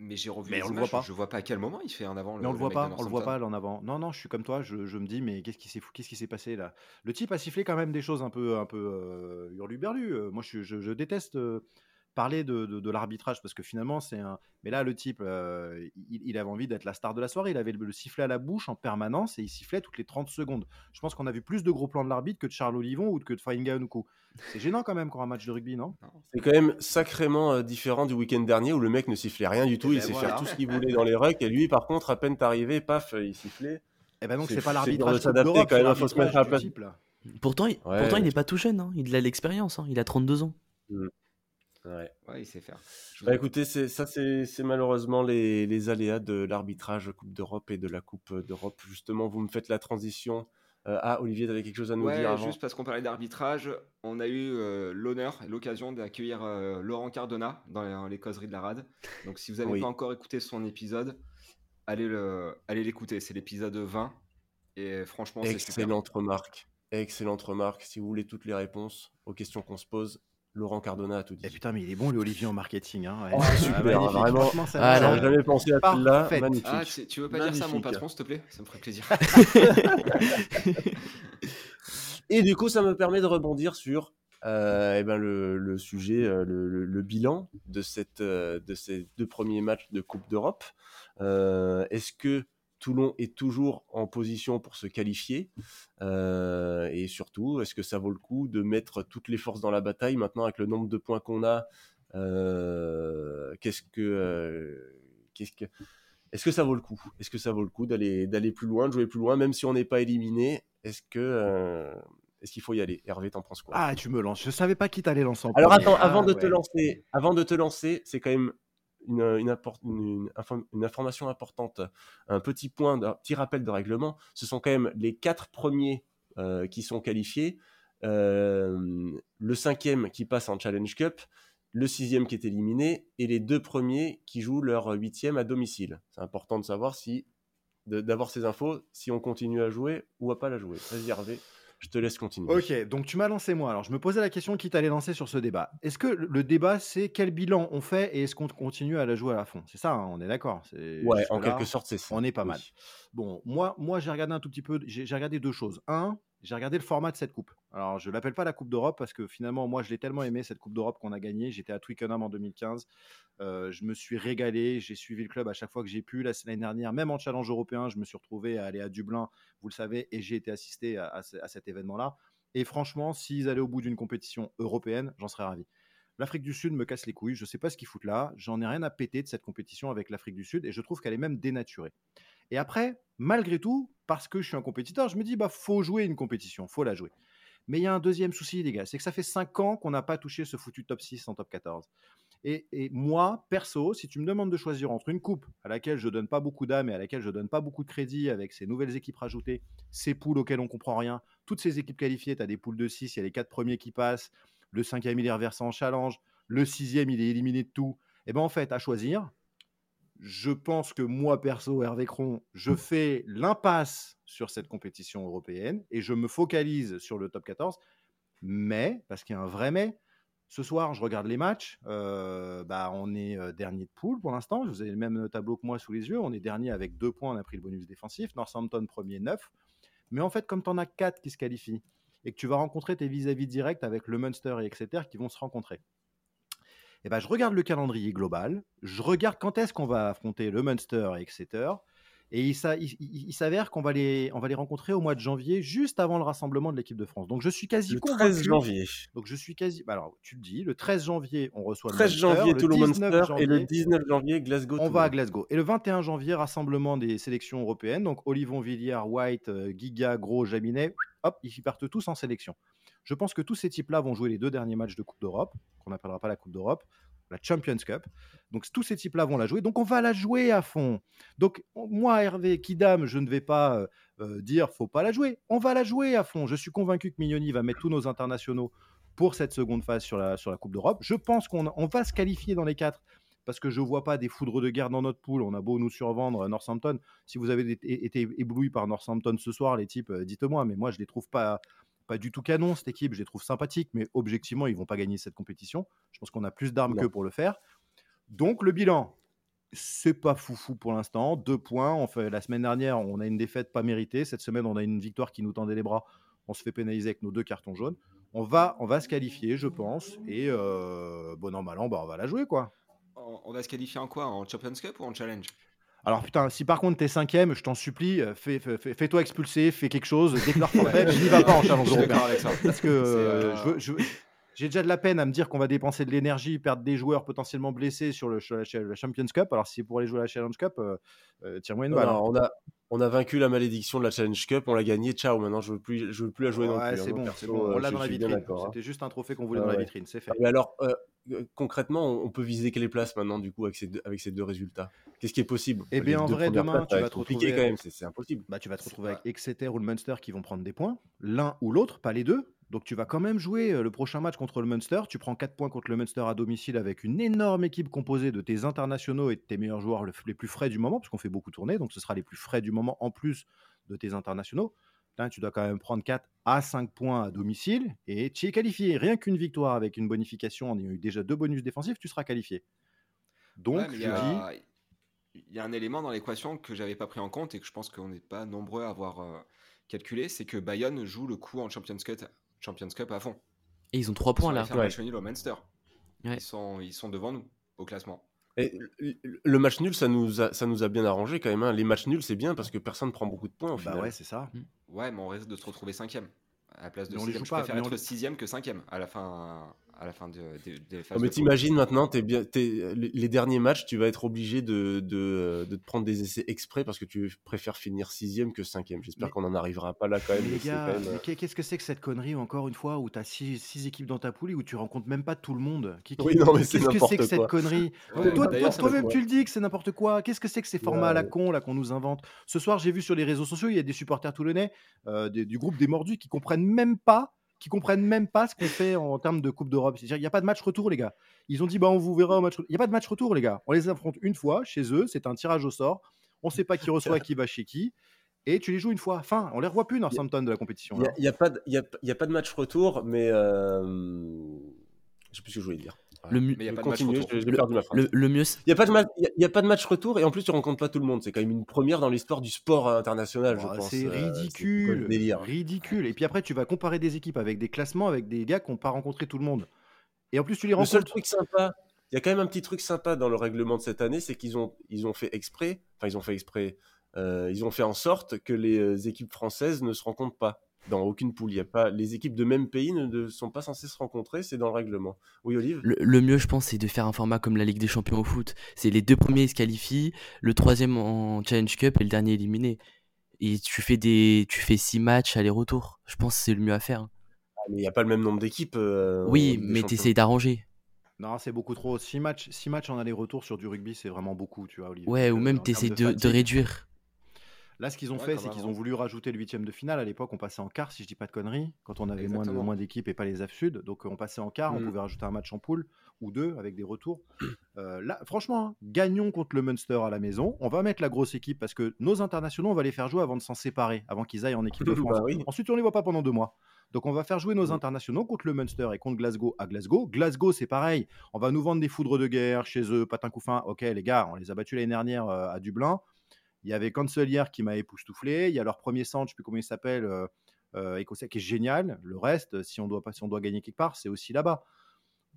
Mais j'ai revu Mais les on le images, voit pas. je vois pas à quel moment il fait en avant Mais le, on le le voit pas, on le voit pas en avant. Non, non, je suis comme toi, je, je me dis, mais qu'est-ce qui s'est qu'est-ce qui s'est passé là? Le type a sifflé quand même des choses un peu, un peu euh, hurluberlu. Euh, moi, je, je- je déteste euh, parler de, de- de l'arbitrage parce que finalement, c'est un. Mais là, le type, euh, il, il avait envie d'être la star de la soirée. Il avait le, le sifflet à la bouche en permanence et il sifflait toutes les 30 secondes. Je pense qu'on a vu plus de gros plans de l'arbitre que de Charles Olivon ou que de Fainga Onuku. C'est gênant quand même pour un match de rugby, non? C'est quand même sacrément euh, différent du week-end dernier où le mec ne sifflait rien du tout, Eh il ben sait voilà. faire tout ce qu'il voulait dans les rucks et lui par contre à peine arrivé, paf, il sifflait. Eh ben donc C'est- pas de l'arbitrage s'adapter quand même, faut se mettre à la place. Pourtant, il, Ouais. pourtant, il n'est pas tout jeune. hein. Il a de l'expérience. hein. Il a 32 ans. Ouais. Ouais, il sait faire. Bah écoutez, ça c'est malheureusement les, les aléas de l'arbitrage Coupe d'Europe et de la Coupe d'Europe. Justement, vous me faites la transition. Euh, ah, Olivier, tu avais quelque chose à nous Ouais, dire avant? juste parce qu'on parlait d'arbitrage, on a eu euh, l'honneur et l'occasion d'accueillir euh, Laurent Cardona dans les, les causeries de la rade. Donc si vous n'avez Oui. pas encore écouté son épisode, allez le, allez l'écouter. C'est l'épisode 20 et franchement c'est super. Excellente remarque. Excellente remarque. Si vous voulez toutes les réponses aux questions qu'on se pose, Laurent Cardona a tout dit. Eh putain, mais il est bon, le Olivier en marketing. Hein. ouais. Oh, Ah, super, magnifique. vraiment. Ah, J'aurais jamais pensé à celle-là. Magnifique. Ah, tu, veux pas dire ça à mon patron, s'il te plaît? Ça me ferait plaisir. Et du coup, ça me permet de rebondir sur euh, eh ben, le, le sujet, euh, le, le- le bilan de, cette, euh, de ces deux premiers matchs de Coupe d'Europe. Euh, Est-ce que Toulon est toujours en position pour se qualifier. Euh, Et surtout, est-ce que ça vaut le coup de mettre toutes les forces dans la bataille maintenant avec le nombre de points qu'on a euh, Qu'est-ce que. euh, qu'est-ce que est-ce que ça vaut le coup? Est-ce que ça vaut le coup d'aller d'aller plus loin, de jouer plus loin, même si on n'est pas éliminé? Est-ce que est-ce qu'il faut y aller? Hervé, t'en penses quoi? Ah, tu me lances. Je savais pas qui t'allait lancer en Alors attends, Ah, avant de te lancer, avant de te lancer, c'est quand même une, information importante, un petit point, un petit rappel de règlement. Ce sont quand même les quatre premiers euh, qui sont qualifiés, euh, le cinquième qui passe en Challenge Cup, le sixième qui est éliminé et les deux premiers qui jouent leur huitième à domicile. C'est important de savoir si d'avoir ces infos, si on continue à jouer ou à pas la jouer. Vas-y je te laisse continuer. Ok, donc tu m'as lancé moi. Alors je me posais la question qui t'allait lancer sur ce débat. Est-ce que le débat c'est quel bilan on fait et est-ce qu'on continue à la jouer à la fond? C'est ça, hein, on est d'accord. Ouais, en quelque sorte, c'est ça. on est pas Oui. mal. Bon, moi, moi j'ai regardé un tout petit peu, j'ai regardé deux choses. Un, j'ai regardé le format de cette coupe. Alors, je l'appelle pas la Coupe d'Europe parce que finalement, moi, je l'ai tellement aimé cette Coupe d'Europe qu'on a gagnée. J'étais à Twickenham en 2015. Euh, je me suis régalé. J'ai suivi le club à chaque fois que j'ai pu. La l'année dernière, même en challenge européen, je me suis retrouvé à aller à Dublin, vous le savez, et j'ai été assisté à, à ce- à cet événement-là. Et franchement, s'ils allaient au bout d'une compétition européenne, j'en serais ravi. L'Afrique du Sud me casse les couilles. Je sais pas ce qu'ils foutent là. J'en ai rien à péter de cette compétition avec l'Afrique du Sud et je trouve qu'elle est même dénaturée. Et après, malgré tout, parce que je suis un compétiteur, je me dis, bah, faut jouer une compétition, faut la jouer. Mais il y a un deuxième souci, les gars, c'est que ça fait 5 ans qu'on n'a pas touché ce foutu top 6 en top 14. Et, moi, perso, si tu me demandes de choisir entre une coupe à laquelle je donne pas beaucoup d'âme et à laquelle je donne pas beaucoup de crédit avec ces nouvelles équipes rajoutées, ces poules auxquelles on comprend rien, toutes ces équipes qualifiées, tu as des poules de 6, il y a les 4 premiers qui passent, le cinquième il est reversé en challenge, le sixième il est éliminé de tout. Et ben en fait, à choisir, je pense que moi, perso, Hervé Cron, je fais l'impasse sur cette compétition européenne et je me focalise sur le top 14. Mais, parce qu'il y a un vrai mais, ce soir, je regarde les matchs. euh, bah, on est euh, dernier de poule pour l'instant. Vous avez le même tableau que moi sous les yeux. On est dernier avec deux points. On a pris le bonus défensif. Northampton, premier, 9. Mais en fait, comme tu en as quatre qui se qualifient et que tu vas rencontrer tes vis-à-vis directs avec le Munster et Exeter qui vont se rencontrer, eh ben, je regarde le calendrier global, je regarde quand est-ce qu'on va affronter le Munster et Exeter, et il, s'a- il- il- il s'avère qu'on va les, on va les rencontrer au mois de janvier, juste avant le rassemblement de l'équipe de France. Donc je suis quasi Le convaincu. 13 janvier. Donc je suis quasi. bah Alors tu le dis, le 13 janvier, on reçoit 13 le Munster, janvier, le Toulon 19 Munster et le janvier, 19 janvier, Glasgow. on Toulon. va à Glasgow. Et le 21 janvier, rassemblement des sélections européennes. Donc Olivon, Villiers, White, euh, Giga, Gros, Jaminet, hop, ils partent tous en sélection. Je pense que tous ces types-là vont jouer les deux derniers matchs de Coupe d'Europe, qu'on n'appellera pas la Coupe d'Europe, la Champions Cup. Donc tous ces types-là vont la jouer. Donc on va la jouer à fond. Donc on- moi, Hervé, Kidam, je ne vais pas euh, euh, dire faut pas la jouer. On va la jouer à fond. Je suis convaincu que Mignoni va mettre tous nos internationaux pour cette seconde phase sur la, sur la Coupe d'Europe. Je pense qu'on on va se qualifier dans les quatre parce que je vois pas des foudres de guerre dans notre poule. On a beau nous survendre euh, Northampton. Si vous avez été ébloui par Northampton ce soir, les types, euh, dites-moi. Mais moi, je les trouve pas pas du tout canon cette équipe. Je les trouve sympathiques, mais objectivement, ils vont pas gagner cette compétition. Je pense qu'on a plus d'armes Non. que pour le faire. Donc le bilan, c'est pas foufou pour l'instant. Deux points. On fait, la semaine dernière, on a une défaite pas méritée. Cette semaine, on a une victoire qui nous tendait les bras. On se fait pénaliser avec nos deux cartons jaunes. On va, on va se qualifier, je pense. Et euh, bon, normalement, bah, on va la jouer, quoi. On on va se qualifier en quoi? En Champions Cup ou en Challenge? Alors putain, si par contre t'es cinquième, je t'en supplie, euh, fais- fais- fais-toi expulser, fais quelque chose, déclare forfait, je n'y va pas en challenge européen. d'accord avec ça. Parce que euh, euh, je veux- je veux- j'ai déjà de la peine à me dire qu'on va dépenser de l'énergie, perdre des joueurs potentiellement blessés sur le, la, la Champions Cup. Alors si c'est pour aller jouer à la Challenge Cup, euh, tire-moi une Non, balle. non, hein. on, a, on a vacu la malédiction de la Challenge Cup, on l'a gagné, ciao, maintenant je veux plus, je veux plus la jouer non Ouais, plus. hein. c'est Moi, bon, bon. On l'a dans la vitrine. hein. C'était juste un trophée qu'on voulait Ah dans la vitrine, c'est fait. Ah, Mais alors, euh, concrètement, on peut viser quelles places maintenant, du coup, avec ces deux, avec ces deux résultats? Qu'est-ce qui est possible? Eh bien, en vrai, demain, places, tu vas te retrouver- quand même, c'est impossible. Bah, tu vas te retrouver avec Exeter ou le Munster qui vont prendre des points, l'un ou l'autre, pas les deux. Donc tu vas quand même jouer euh, le prochain match contre le Munster. Tu prends 4 points contre le Munster à domicile avec une énorme équipe composée de tes internationaux et de tes meilleurs joueurs le- les plus frais du moment, parce qu'on fait beaucoup tourner, donc ce sera les plus frais du moment en plus de tes internationaux. Là, tu dois quand même prendre 4 à 5 points à domicile et tu es qualifié. Rien qu'une victoire avec une bonification en ayant eu déjà deux bonus défensifs, tu seras qualifié. Donc, Ouais, mais il je y, dis, a, il y a un élément dans l'équation que j'avais pas pris en compte et que je pense qu'on n'est pas nombreux à avoir euh, calculé, c'est que Bayonne joue le coup en Champions Cup, Champions Cup à fond. Et ils ont 3 Ils sont points allés là. Ouais. au. Ouais. Ils, sont, ils sont devant nous au classement. Et le- match nul, ça nous a, ça nous a bien arrangé quand même. hein. Les matchs nuls, c'est bien parce que personne prend beaucoup de points au bah final. ouais, c'est ça. Ouais, mais on risque de se retrouver cinquième. À la place de les sixième. Je préfère on être sixième que cinquième à la fin, à la fin de- de- des phases Oh, mais de t'imagines maintenant, bien, les derniers matchs, tu vas être obligé de, de, de te prendre des essais exprès parce que tu préfères finir sixième que cinquième. J'espère Mais- qu'on n'en arrivera pas là quand même. Les gars, euh, qu'est- qu'est-ce que c'est que cette connerie, encore une fois, où tu as six, six équipes dans ta poule et où tu rencontres même pas tout le monde? Qui, Oui, non, mais Qu'est-ce que c'est que cette connerie? Ouais, Toi, me- tu le dis que c'est n'importe quoi. Qu'est-ce que c'est que ces formats à la con là qu'on nous invente? Ce soir, j'ai vu sur les réseaux sociaux, il y a des supporters toulonnais euh, des- du groupe des Mordus qui comprennent même pas qui comprennent même pas ce qu'on fait en termes de Coupe d'Europe. C'est-à-dire qu'il n'y a pas de match retour, les gars. Ils ont dit, bah, on vous verra au match retour. Il n'y a pas de match retour, les gars. On les affronte une fois chez eux. C'est un tirage au sort. On ne sait pas qui reçoit, qui va chez qui. Et tu les joues une fois. Fin. On les revoit plus, Northampton, de la compétition. Il n'y a, il y a pas de- il y a, il y a pas de match retour, mais. Euh... Je sais plus ce que je voulais dire. Le, mieux, c'est- Il n'y a, a- pas de match retour et en plus tu rencontres pas tout le monde. C'est quand même une première dans l'histoire du sport international, je pense. c'est Euh, ridicule, délire ridicule. Et puis après, tu vas comparer des équipes avec des classements avec des gars qui n'ont pas rencontré tout le monde. Et en plus, tu les Le seul rencontres. truc sympa, il y a quand même un petit truc sympa dans le règlement de cette année, c'est qu'ils ont, ils ont fait exprès, enfin ils ont fait exprès, euh, ils ont fait en sorte que les euh, équipes françaises ne se rencontrent pas dans aucune poule. Il y a pas, les équipes de même pays ne, ne sont pas censées se rencontrer, c'est dans le règlement. Oui, Olive? Le, le mieux, je pense, c'est de faire un format comme la Ligue des Champions au foot. C'est les deux premiers se qualifient, le troisième en Challenge Cup et le dernier éliminé. Et tu fais des, tu fais six matchs aller-retour. Je pense que c'est le mieux à faire. hein. Mais il n'y a pas le même nombre d'équipes. euh, oui, mais t'essayes d'arranger. Non, c'est beaucoup trop. 6 matchs, six matchs en aller-retour sur du rugby, c'est vraiment beaucoup, tu vois, Olivier. Ouais, ou euh, même t'essayes de de, de fatigue. réduire. Là, ce qu'ils ont Ouais, fait, c'est qu'ils ont voulu rajouter le huitième de finale. À l'époque, on passait en quart, si je dis pas de conneries, quand on avait moins Exactement. moins d'équipes et pas les AF Sud. Donc, on passait en quart, on Mm. pouvait rajouter un match en poule ou deux avec des retours. Euh, là, franchement, hein, gagnons contre le Munster à la maison. On va mettre la grosse équipe parce que nos internationaux, on va les faire jouer avant de s'en séparer, avant qu'ils aillent en équipe de France. Bah oui. Ensuite, on les voit pas pendant deux mois. Donc, on va faire jouer nos Mm. internationaux contre le Munster et contre Glasgow à Glasgow. Glasgow, c'est pareil. On va nous vendre des foudres de guerre chez eux, patin couffin. Ok, les gars, on les a battus l'année dernière euh, à Dublin. Il y avait Cancelier qui m'a époustouflé. Il y a leur premier centre, je ne sais plus comment il s'appelle, euh, euh, écossais, qui est génial. Le reste, si on doit, pas, si on doit gagner quelque part, c'est aussi là-bas.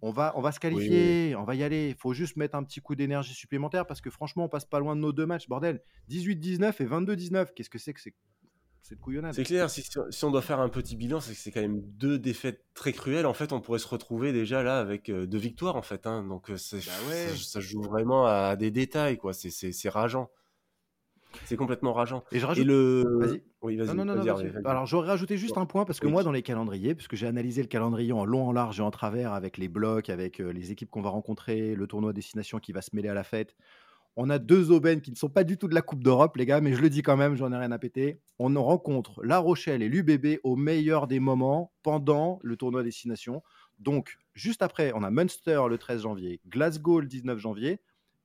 On va, on va se qualifier, on va y aller. Il faut juste mettre un petit coup d'énergie supplémentaire parce que franchement, on passe pas loin de nos deux matchs. Bordel, 18-19 et 22-19. Qu'est-ce que c'est que c'est cette couillonnade? C'est clair, si, si on doit faire un petit bilan, c'est que c'est quand même deux défaites très cruelles. En fait, on pourrait se retrouver déjà là avec euh, deux victoires, en fait. hein. Donc, euh, Bah ouais. ça, ça joue vraiment à des détails, quoi. C'est rageant. C'est complètement rageant. Et je Et rajoute. le. Vas-y. Oui, vas-y. Non, non, non, vas-y. Alors, j'aurais rajouté juste un point parce que Oui. moi, dans les calendriers, puisque j'ai analysé le calendrier en long, en large et en travers avec les blocs, avec euh, les équipes qu'on va rencontrer, le tournoi à destination qui va se mêler à la fête. On a deux aubaines qui ne sont pas du tout de la Coupe d'Europe, les gars, mais je le dis quand même, j'en ai rien à péter. On en rencontre La Rochelle et l'UBB au meilleur des moments pendant le tournoi à destination. Donc, juste après, on a Munster le 13 janvier, Glasgow le 19 janvier.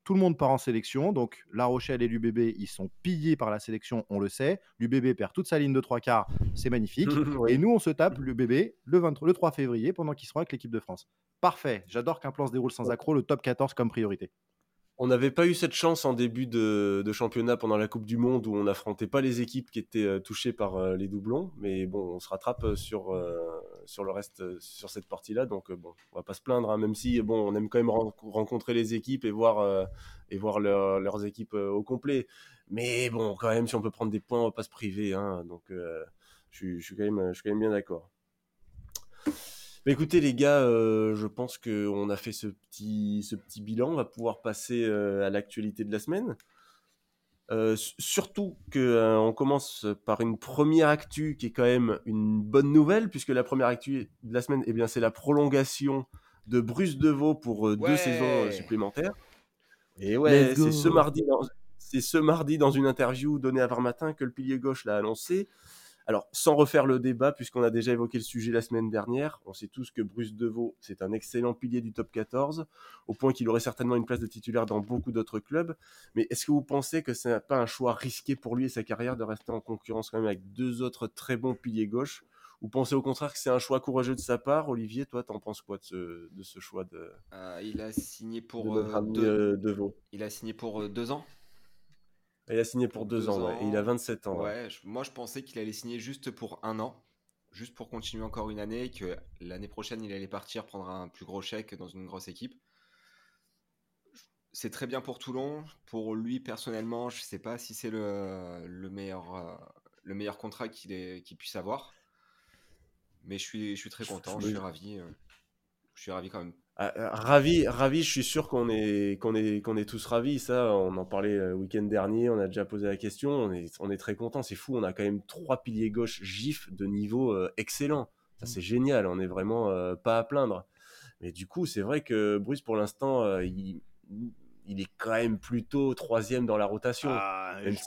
Tout le monde part en sélection. Donc, La Rochelle et l'UBB, ils sont pillés par la sélection, on le sait. L'UBB perd toute sa ligne de trois quarts, c'est magnifique. Et nous, on se tape l'UBB le, 23 le 3 février pendant qu'ils seront avec l'équipe de France. Parfait. J'adore qu'un plan se déroule sans accroc, le top 14 comme priorité. On n'avait pas eu cette chance en début de, championnat pendant la Coupe du Monde où on n'affrontait pas les équipes qui étaient euh, touchées par euh, les doublons. Mais bon, on se rattrape euh, sur, le reste, sur cette partie-là. Donc bon, on va pas se plaindre, hein, même si bon, on aime quand même rencontrer les équipes et voir, leurs équipes au complet. Mais bon, quand même, si on peut prendre des points, on va pas se priver. Hein. donc je suis quand même bien d'accord écoutez les gars, euh, je pense qu'on a fait ce petit, ce petit bilan. On va pouvoir passer euh, à l'actualité de la semaine. Euh, surtout qu'on on commence par une première actu qui est quand même une bonne nouvelle, puisque la première actu de la semaine, eh bien, c'est la prolongation de Bruce Deveau pour deux saisons supplémentaires. Et ouais, c'est ce mardi, c'est ce mardi dans une interview donnée à Matin que le pilier gauche l'a annoncé. Alors, sans refaire le débat, puisqu'on a déjà évoqué le sujet la semaine dernière, on sait tous que Bruce Deveau, c'est un excellent pilier du top 14, au point qu'il aurait certainement une place de titulaire dans beaucoup d'autres clubs. Mais est-ce que vous pensez que ce n'est pas un choix risqué pour lui et sa carrière de rester en concurrence quand même avec deux autres très bons piliers gauche? Ou pensez au contraire que c'est un choix courageux de sa part? Olivier, toi, t'en penses quoi de ce, choix de, euh, Il a signé pour euh, deux... Euh, Deveau. Il a signé pour deux ans il a signé pour, deux, ans, et il a 27 ans. Ouais, moi je pensais qu'il allait signer juste pour un an, juste pour continuer encore une année, et que l'année prochaine il allait partir prendre un plus gros chèque dans une grosse équipe. C'est très bien pour Toulon. Pour lui personnellement, je ne sais pas si c'est le, le, meilleur, euh, le meilleur contrat qu'il puisse avoir. Mais je suis, je suis très content, je suis ravi. Euh, je suis ravi quand même ah, euh, ravi, ravi, je suis sûr qu'on est, qu'on est, qu'on est tous ravis. Ça, on en parlait le week-end dernier, on a déjà posé la question. On est, on est très content. C'est fou, on a quand même trois piliers gauche GIF de niveau euh, excellent. Ça, mm. c'est génial. On est vraiment euh, pas à plaindre. Mais du coup, c'est vrai que Bruce, pour l'instant, il, il est quand même plutôt troisième dans la rotation. Ah, je, suis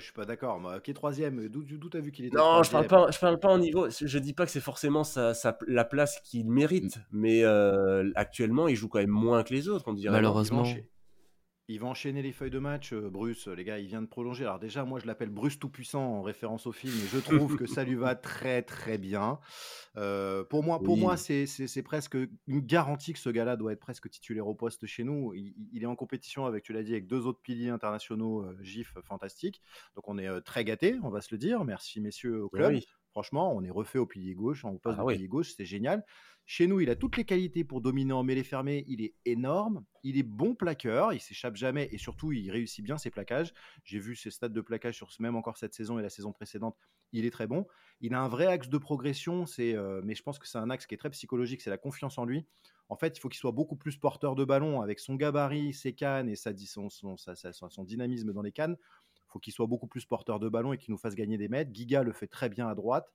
suis pas d'accord. Qui est troisième D'où tu as vu qu'il était Non, je parle pas. Je parle pas en niveau. Je dis pas que c'est forcément sa, la place qu'il mérite, mm. mais euh, actuellement, il joue quand même moins que les autres. On dirait. Malheureusement. Il va enchaîner les feuilles de match, euh, Bruce. Les gars, il vient de prolonger. Alors déjà, moi, je l'appelle Bruce Tout-Puissant en référence au film, et je trouve que ça lui va très très bien. Euh, pour moi, pour moi, c'est presque une garantie que ce gars-là doit être presque titulaire au poste chez nous. Il, est en compétition avec, tu l'as dit, avec deux autres piliers internationaux euh, GIF fantastiques. Donc on est très gâtés, on va se le dire. Merci messieurs au club. Franchement, on est refait au pilier gauche, en poste ah de pilier gauche, c'est génial. Chez nous, il a toutes les qualités pour dominer en mêlée fermée. Il est énorme. Il est bon plaqueur. Il s'échappe jamais et surtout, il réussit bien ses plaquages. J'ai vu ses stats de plaquage sur même encore cette saison et la saison précédente. Il est très bon. Il a un vrai axe de progression. C'est, euh, mais je pense que c'est un axe qui est très psychologique. C'est la confiance en lui. En fait, il faut qu'il soit beaucoup plus porteur de ballon avec son gabarit, ses cannes et sa, son, son, son dynamisme dans les cannes. Il faut qu'il soit beaucoup plus porteur de ballon et qu'il nous fasse gagner des mètres. Giga le fait très bien à droite.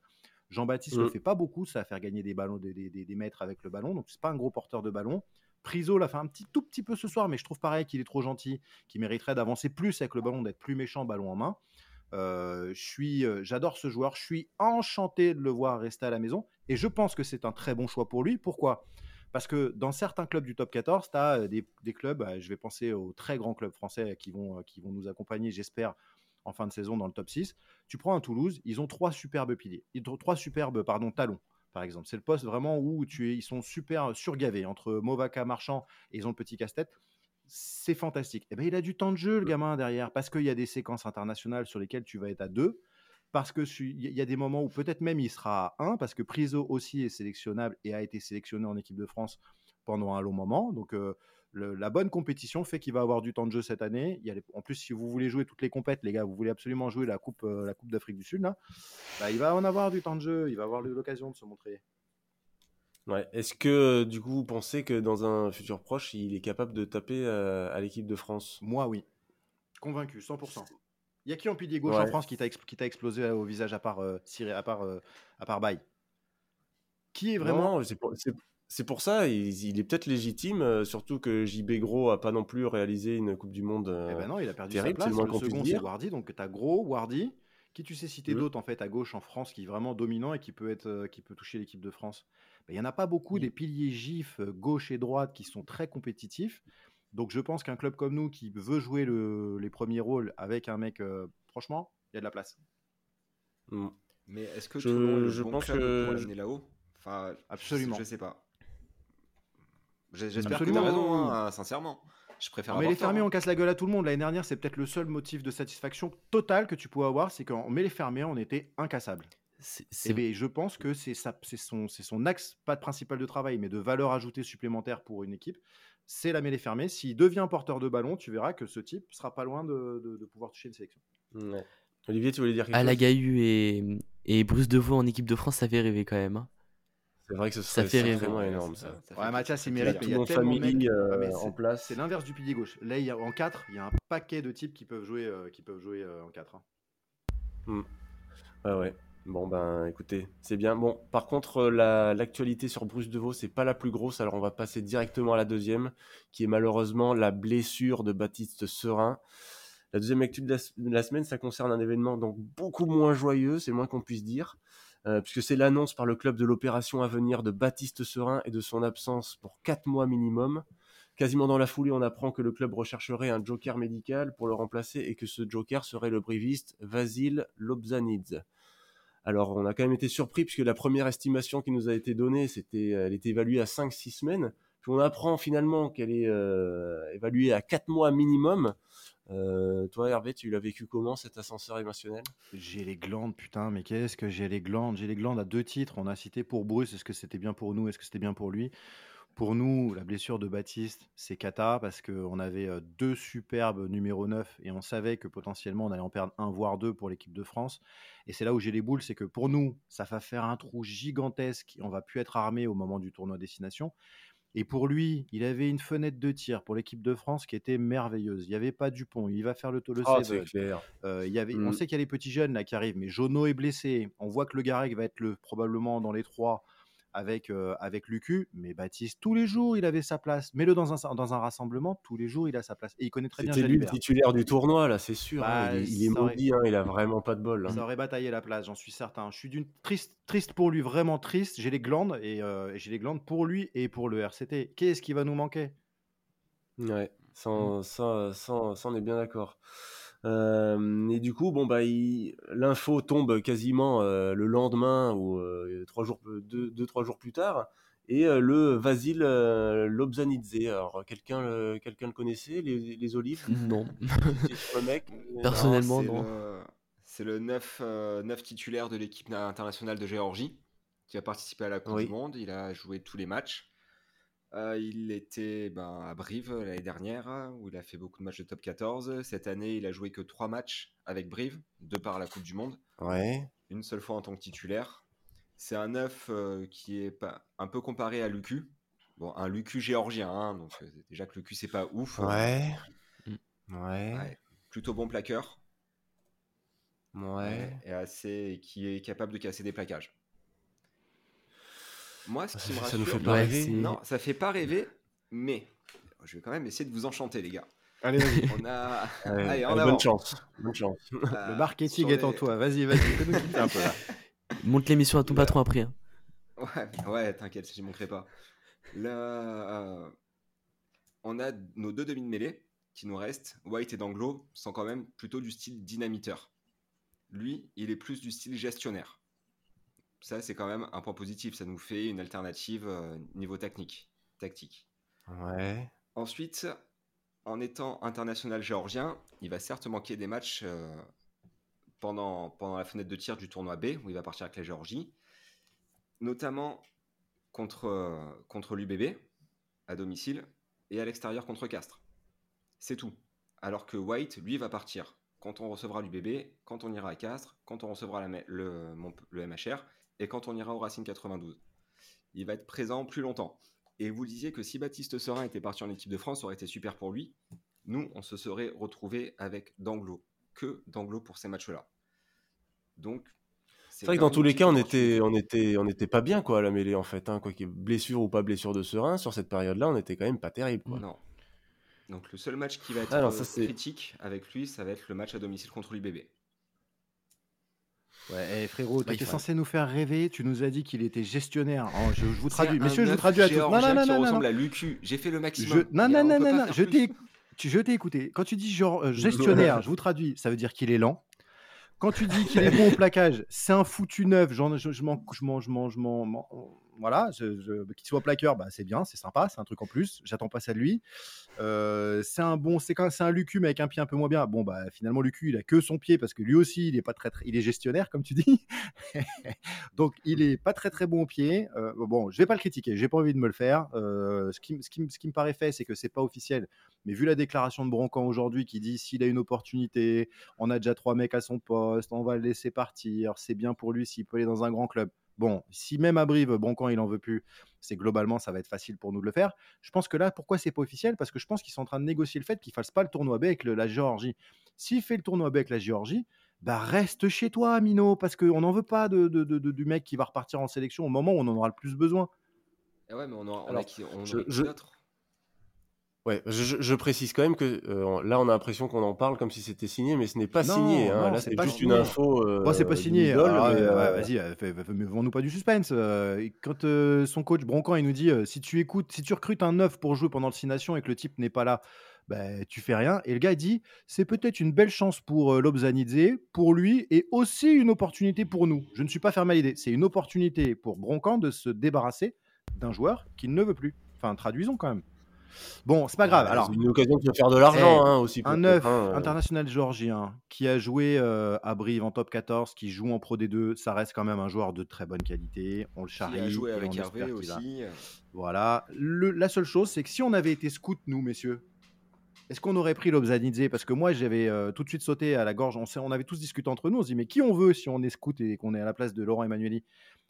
Jean-Baptiste ne le mmh. fait pas beaucoup, ça va faire gagner des ballons, des, des, mètres avec le ballon, donc c'est pas un gros porteur de ballon. Priso l'a fait un petit tout petit peu ce soir, mais je trouve pareil qu'il est trop gentil, qu'il mériterait d'avancer plus avec le ballon, d'être plus méchant ballon en main. Euh, je suis, euh, j'adore ce joueur, je suis enchanté de le voir rester à la maison, et je pense que c'est un très bon choix pour lui. Pourquoi? Parce que dans certains clubs du top 14, tu as des, clubs, je vais penser aux très grands clubs français qui vont, qui vont nous accompagner, j'espère, en fin de saison dans le top 6. Tu prends un Toulouse, ils ont trois superbes piliers, ils ont trois superbes pardon, talons. Par exemple, c'est le poste vraiment où tu es, ils sont super surgavés entre Movaka, Marchand et ils ont le petit casse-tête. C'est fantastique. Et eh ben, il a du temps de jeu, le gamin, derrière, parce qu'il y a des séquences internationales sur lesquelles tu vas être à deux, parce qu'il y a des moments où peut-être même il sera à 1, parce que Priso aussi est sélectionnable et a été sélectionné en équipe de France pendant un long moment. Donc, euh, la bonne compétition fait qu'il va avoir du temps de jeu cette année. Il y a en plus, si vous voulez jouer toutes les compètes, les gars, vous voulez absolument jouer la Coupe, euh, la coupe d'Afrique du Sud, là, bah, il va en avoir du temps de jeu, il va avoir l'occasion de se montrer. Ouais. Est-ce que du coup vous pensez que dans un futur proche, il est capable de taper euh, à l'équipe de France? Moi, oui. Convaincu, 100%. Il y a qui en pilier gauche en France qui t'a explosé au visage à part euh, à part, à part Baye? Qui est vraiment. c'est pour ça, il, est peut-être légitime, euh, surtout que JB Gros a pas non plus réalisé une Coupe du Monde. Euh, eh ben non, il a perdu terrible, sa place. Le, le second, c'est Wardy. Donc tu as Gros, Wardy. Qui tu sais citer mmh. d'autres en fait à gauche en France qui est vraiment dominant et qui peut être euh, qui peut toucher l'équipe de France? Ben, Il y en a pas beaucoup des piliers gifs gauche et droite qui sont très compétitifs. Donc je pense qu'un club comme nous qui veut jouer les premiers rôles avec un mec, franchement, il y a de la place. Mmh. Mais est-ce que je, je pense que là-haut? Enfin, absolument. Je, je sais pas. J'espère que tu as raison, hein, sincèrement. Je préfère Mais les fermés, tort, on casse la gueule à tout le monde. L'année dernière, c'est peut-être le seul motif de satisfaction totale que tu pouvais avoir, c'est qu'en mêlée fermée, on était incassable. Et c'est- ben, je pense que c'est son, c'est son axe, pas de principal de travail, mais de valeur ajoutée supplémentaire pour une équipe. C'est la mêlée fermée. S'il devient porteur de ballon, tu verras que ce type sera pas loin de, de- de pouvoir toucher une sélection. Ouais. Olivier, tu voulais dire quelque chose? Alagahu et, et Bruce Devaux en équipe de France, ça fait rêver quand même. hein. C'est vrai que ce Ça serait fait rêver. sacrément Ouais, énorme, ça- ça. ça fait Ouais, Mathias, il mérite, il y a tellement famille euh, Ah, mais en c'est- place. C'est l'inverse du pilier gauche. Là, il y a, en 4, il y a un paquet de types qui peuvent jouer, euh, qui peuvent jouer euh, en 4. Ouais, ouais. Bon, ben, écoutez, c'est bien. Bon, par contre, euh, la- l'actualité sur Bruce Devaux, c'est pas la plus grosse, alors on va passer directement à la deuxième, qui est malheureusement la blessure de Baptiste Serin. La deuxième actu de la, semaine, ça concerne un événement donc beaucoup moins joyeux, c'est moins qu'on puisse dire, euh, puisque c'est l'annonce par le club de l'opération à venir de Baptiste Serin et de son absence pour 4 mois minimum. Quasiment dans la foulée, on apprend que le club rechercherait un joker médical pour le remplacer et que ce joker serait le briviste Vasil Lobzanidze. Alors, on a quand même été surpris puisque la première estimation qui nous a été donnée, c'était, elle était évaluée à 5-6 semaines. Puis on apprend finalement qu'elle est euh, évaluée à 4 mois minimum. Euh, toi, Hervé, tu l'as vécu comment cet ascenseur émotionnel? J'ai les glandes, putain, mais qu'est-ce que j'ai les glandes? J'ai les glandes à deux titres. On a cité pour Bruce, est-ce que c'était bien pour nous Est-ce que c'était bien pour lui? Pour nous, la blessure de Baptiste, c'est cata parce qu'on avait euh, deux superbes numéro 9 et on savait que potentiellement on allait en perdre un voire deux pour l'équipe de France. Et c'est là où j'ai les boules, c'est que pour nous, ça va faire un trou gigantesque. On va plus être armé au moment du tournoi destination. Et pour lui, il avait une fenêtre de tir pour l'équipe de France qui était merveilleuse. Il n'y avait pas Dupont, il va faire le, le save. c'est clair. Euh, il y avait, Mm. On sait qu'il y a les petits jeunes là qui arrivent, mais Jono est blessé. On voit que le Garec va être le, probablement dans les trois avec, euh, avec Lucu. Mais Baptiste, tous les jours, il avait sa place. Mets-le dans un, dans un rassemblement, tous les jours, il a sa place. Et il connaît très bien C'était lui le titulaire du tournoi, là, c'est sûr. hein. Bah, Il est, il est ça aurait- maudit, hein, il a vraiment pas de bol. hein. Ça aurait bataillé la place, j'en suis certain. Je suis d'une triste, triste pour lui, vraiment triste. J'ai les glandes et, euh, j'ai les glandes pour lui et pour le RCT. Qu'est-ce qui va nous manquer? Ouais, ça, on- ça, ça, on- ça, on est bien d'accord. Euh, et du coup, bon bah, l'info tombe quasiment euh, le lendemain ou euh, trois jours, deux, deux, trois jours plus tard, et euh, le Vasil euh, Lobzanidze. Alors, quelqu'un, le- quelqu'un le connaissait, les, les olives? Non. Sur le mec? Personnellement, non. C'est le 9, titulaire de l'équipe na- internationale de Géorgie qui a participé à la Coupe Oui. du Monde. Il a joué tous les matchs. Euh, il était ben, à Brive l'année dernière où il a fait beaucoup de matchs de top 14. Cette année, il a joué que 3 matchs avec Brive, de par la Coupe du Monde. Ouais. Une seule fois en tant que titulaire. C'est un 9 euh, qui est pas, un peu comparé à Lucu. Bon, un Lucu géorgien, hein, donc euh, déjà que Lucu c'est pas ouf. euh, Ouais. Mm. Ouais. ouais, plutôt bon plaqueur. Ouais. et assez, qui est capable de casser des plaquages. Moi, ce qui me Ça, ça rassure, nous fait pas Ouais, rêver. non, ça fait pas rêver, mais je vais quand même essayer de vous enchanter, les gars. Allez, vas-y. On a, Ouais, Allez, en allez, avant. bonne chance. Bonne chance. Euh, Le marketing est en toi. Vas-y, vas-y. Fais-nous kiffer un peu là. Monte l'émission à ton patron après. hein. Ouais, ouais, t'inquiète, j'y manquerai pas. Là, euh, on a nos deux demi de mêlée qui nous restent. White et Danglo sont quand même plutôt du style dynamiteur. Lui, il est plus du style gestionnaire. Ça, c'est quand même un point positif. Ça nous fait une alternative euh, niveau technique, tactique. Ouais. Ensuite, en étant international géorgien, il va certes manquer des matchs euh, pendant, pendant la fenêtre de tir du tournoi B, où il va partir avec la Géorgie, notamment contre, euh, contre l'UBB, à domicile, et à l'extérieur contre Castres. C'est tout. Alors que White, lui, va partir quand on recevra l'UBB, quand on ira à Castres, quand on recevra la- le, Mont- le MHR, et quand on ira au Racing 92. Il va être présent plus longtemps. Et vous disiez que si Baptiste Serin était parti en équipe de France, ça aurait été super pour lui. Nous, on se serait retrouvé avec Danglo, que Danglo pour ces matchs-là. Donc, C'est vrai que dans tous les cas, on était, on était, on était pas bien quoi à la mêlée en fait. Hein, quoi qu'il y ait blessure ou pas blessure de Serein, sur cette période-là, on était quand même pas terrible. Quoi. Non. Donc le seul match qui va être Ah non, euh, ça, critique avec lui, ça va être le match à domicile contre l'UBB. Ouais, eh, frérot, il t'étais faut- censé nous faire rêver. Tu nous as dit qu'il était gestionnaire. Oh, je, je vous traduis. Messieurs, je vous traduis à tous. Non, non, non, non, non. ressemble à Lucu. J'ai fait le Je... maximum. Non, a- non, on non, non, non. faire Je t'ai tu- je t'ai écouté. Quand tu dis genre euh, gestionnaire, je vous traduis, ça veut dire qu'il est lent. Quand tu dis qu'il est bon au plaquage, c'est un foutu neuf. J'en- je je m'en je m'en- je m'en- je m'en- voilà, je- je- qu'il soit plaqueur, bah, c'est bien, c'est sympa, c'est un truc en plus. J'attends pas ça de lui. Euh, c'est un bon, c'est quand c'est un Lucu mais avec un pied un peu moins bien. Bon bah finalement Lucu il a que son pied parce que lui aussi il est pas très, très- il est gestionnaire comme tu dis. Donc il est pas très très bon au pied. Euh, bon, je vais pas le critiquer, j'ai pas envie de me le faire. Euh, ce, qui, m- ce, qui, m- ce qui me paraît fait, c'est que c'est pas officiel. Mais vu la déclaration de Broncan aujourd'hui qui dit s'il a une opportunité, on a déjà trois mecs à son poste, on va le laisser partir, c'est bien pour lui s'il peut aller dans un grand club. Bon, si même à Brive, Broncan il en veut plus, c'est globalement ça va être facile pour nous de le faire. Je pense que là, pourquoi c'est pas officiel? Parce que je pense qu'ils sont en train de négocier le fait qu'il fasse pas le tournoi B avec le- la Géorgie. S'il fait le tournoi B avec la Géorgie, bah reste chez toi, Mino, parce qu'on n'en veut pas de, de- de- de- du mec qui va repartir en sélection au moment où on en aura le plus besoin. Eh ouais, mais on, a, on a Alors, qui, on je- aurait qui je- d'autre? Ouais, je, précise quand même que euh, là, on a l'impression qu'on en parle comme si c'était signé, mais ce n'est pas Non, signé. hein. non, Là, c'est juste signé. une info. euh, c'est pas signé. ouais, euh, vas-y, euh, vends-nous pas du suspense. Quand son coach Broncan, il nous dit si tu écoutes, si tu recrutes un neuf pour jouer pendant le Six Nations et que le type n'est pas là, bah, tu fais rien. Et le gars il dit c'est peut-être une belle chance pour Lobzanidze, pour lui, et aussi une opportunité pour nous. Je ne suis pas fermé à l'idée. C'est une opportunité pour Broncan de se débarrasser d'un joueur qu'il ne veut plus. Enfin, traduisons quand même. Bon, c'est pas grave. euh, Alors, c'est une occasion de faire de l'argent Eh, hein, aussi. un peut-être, neuf hein, euh. international géorgien qui a joué euh, à Brive en top 14, qui joue en Pro D2, ça reste quand même un joueur de très bonne qualité. On le charrie. a joué avec Hervé aussi. Voilà. Le- la seule chose, c'est que si on avait été scout, nous, messieurs, est-ce qu'on aurait pris Lobzanidze? Parce que moi, j'avais euh, tout de suite sauté à la gorge. On, s'est- on avait tous discuté entre nous. On se dit, mais qui on veut si on est scout et qu'on est à la place de Laurent Emmanueli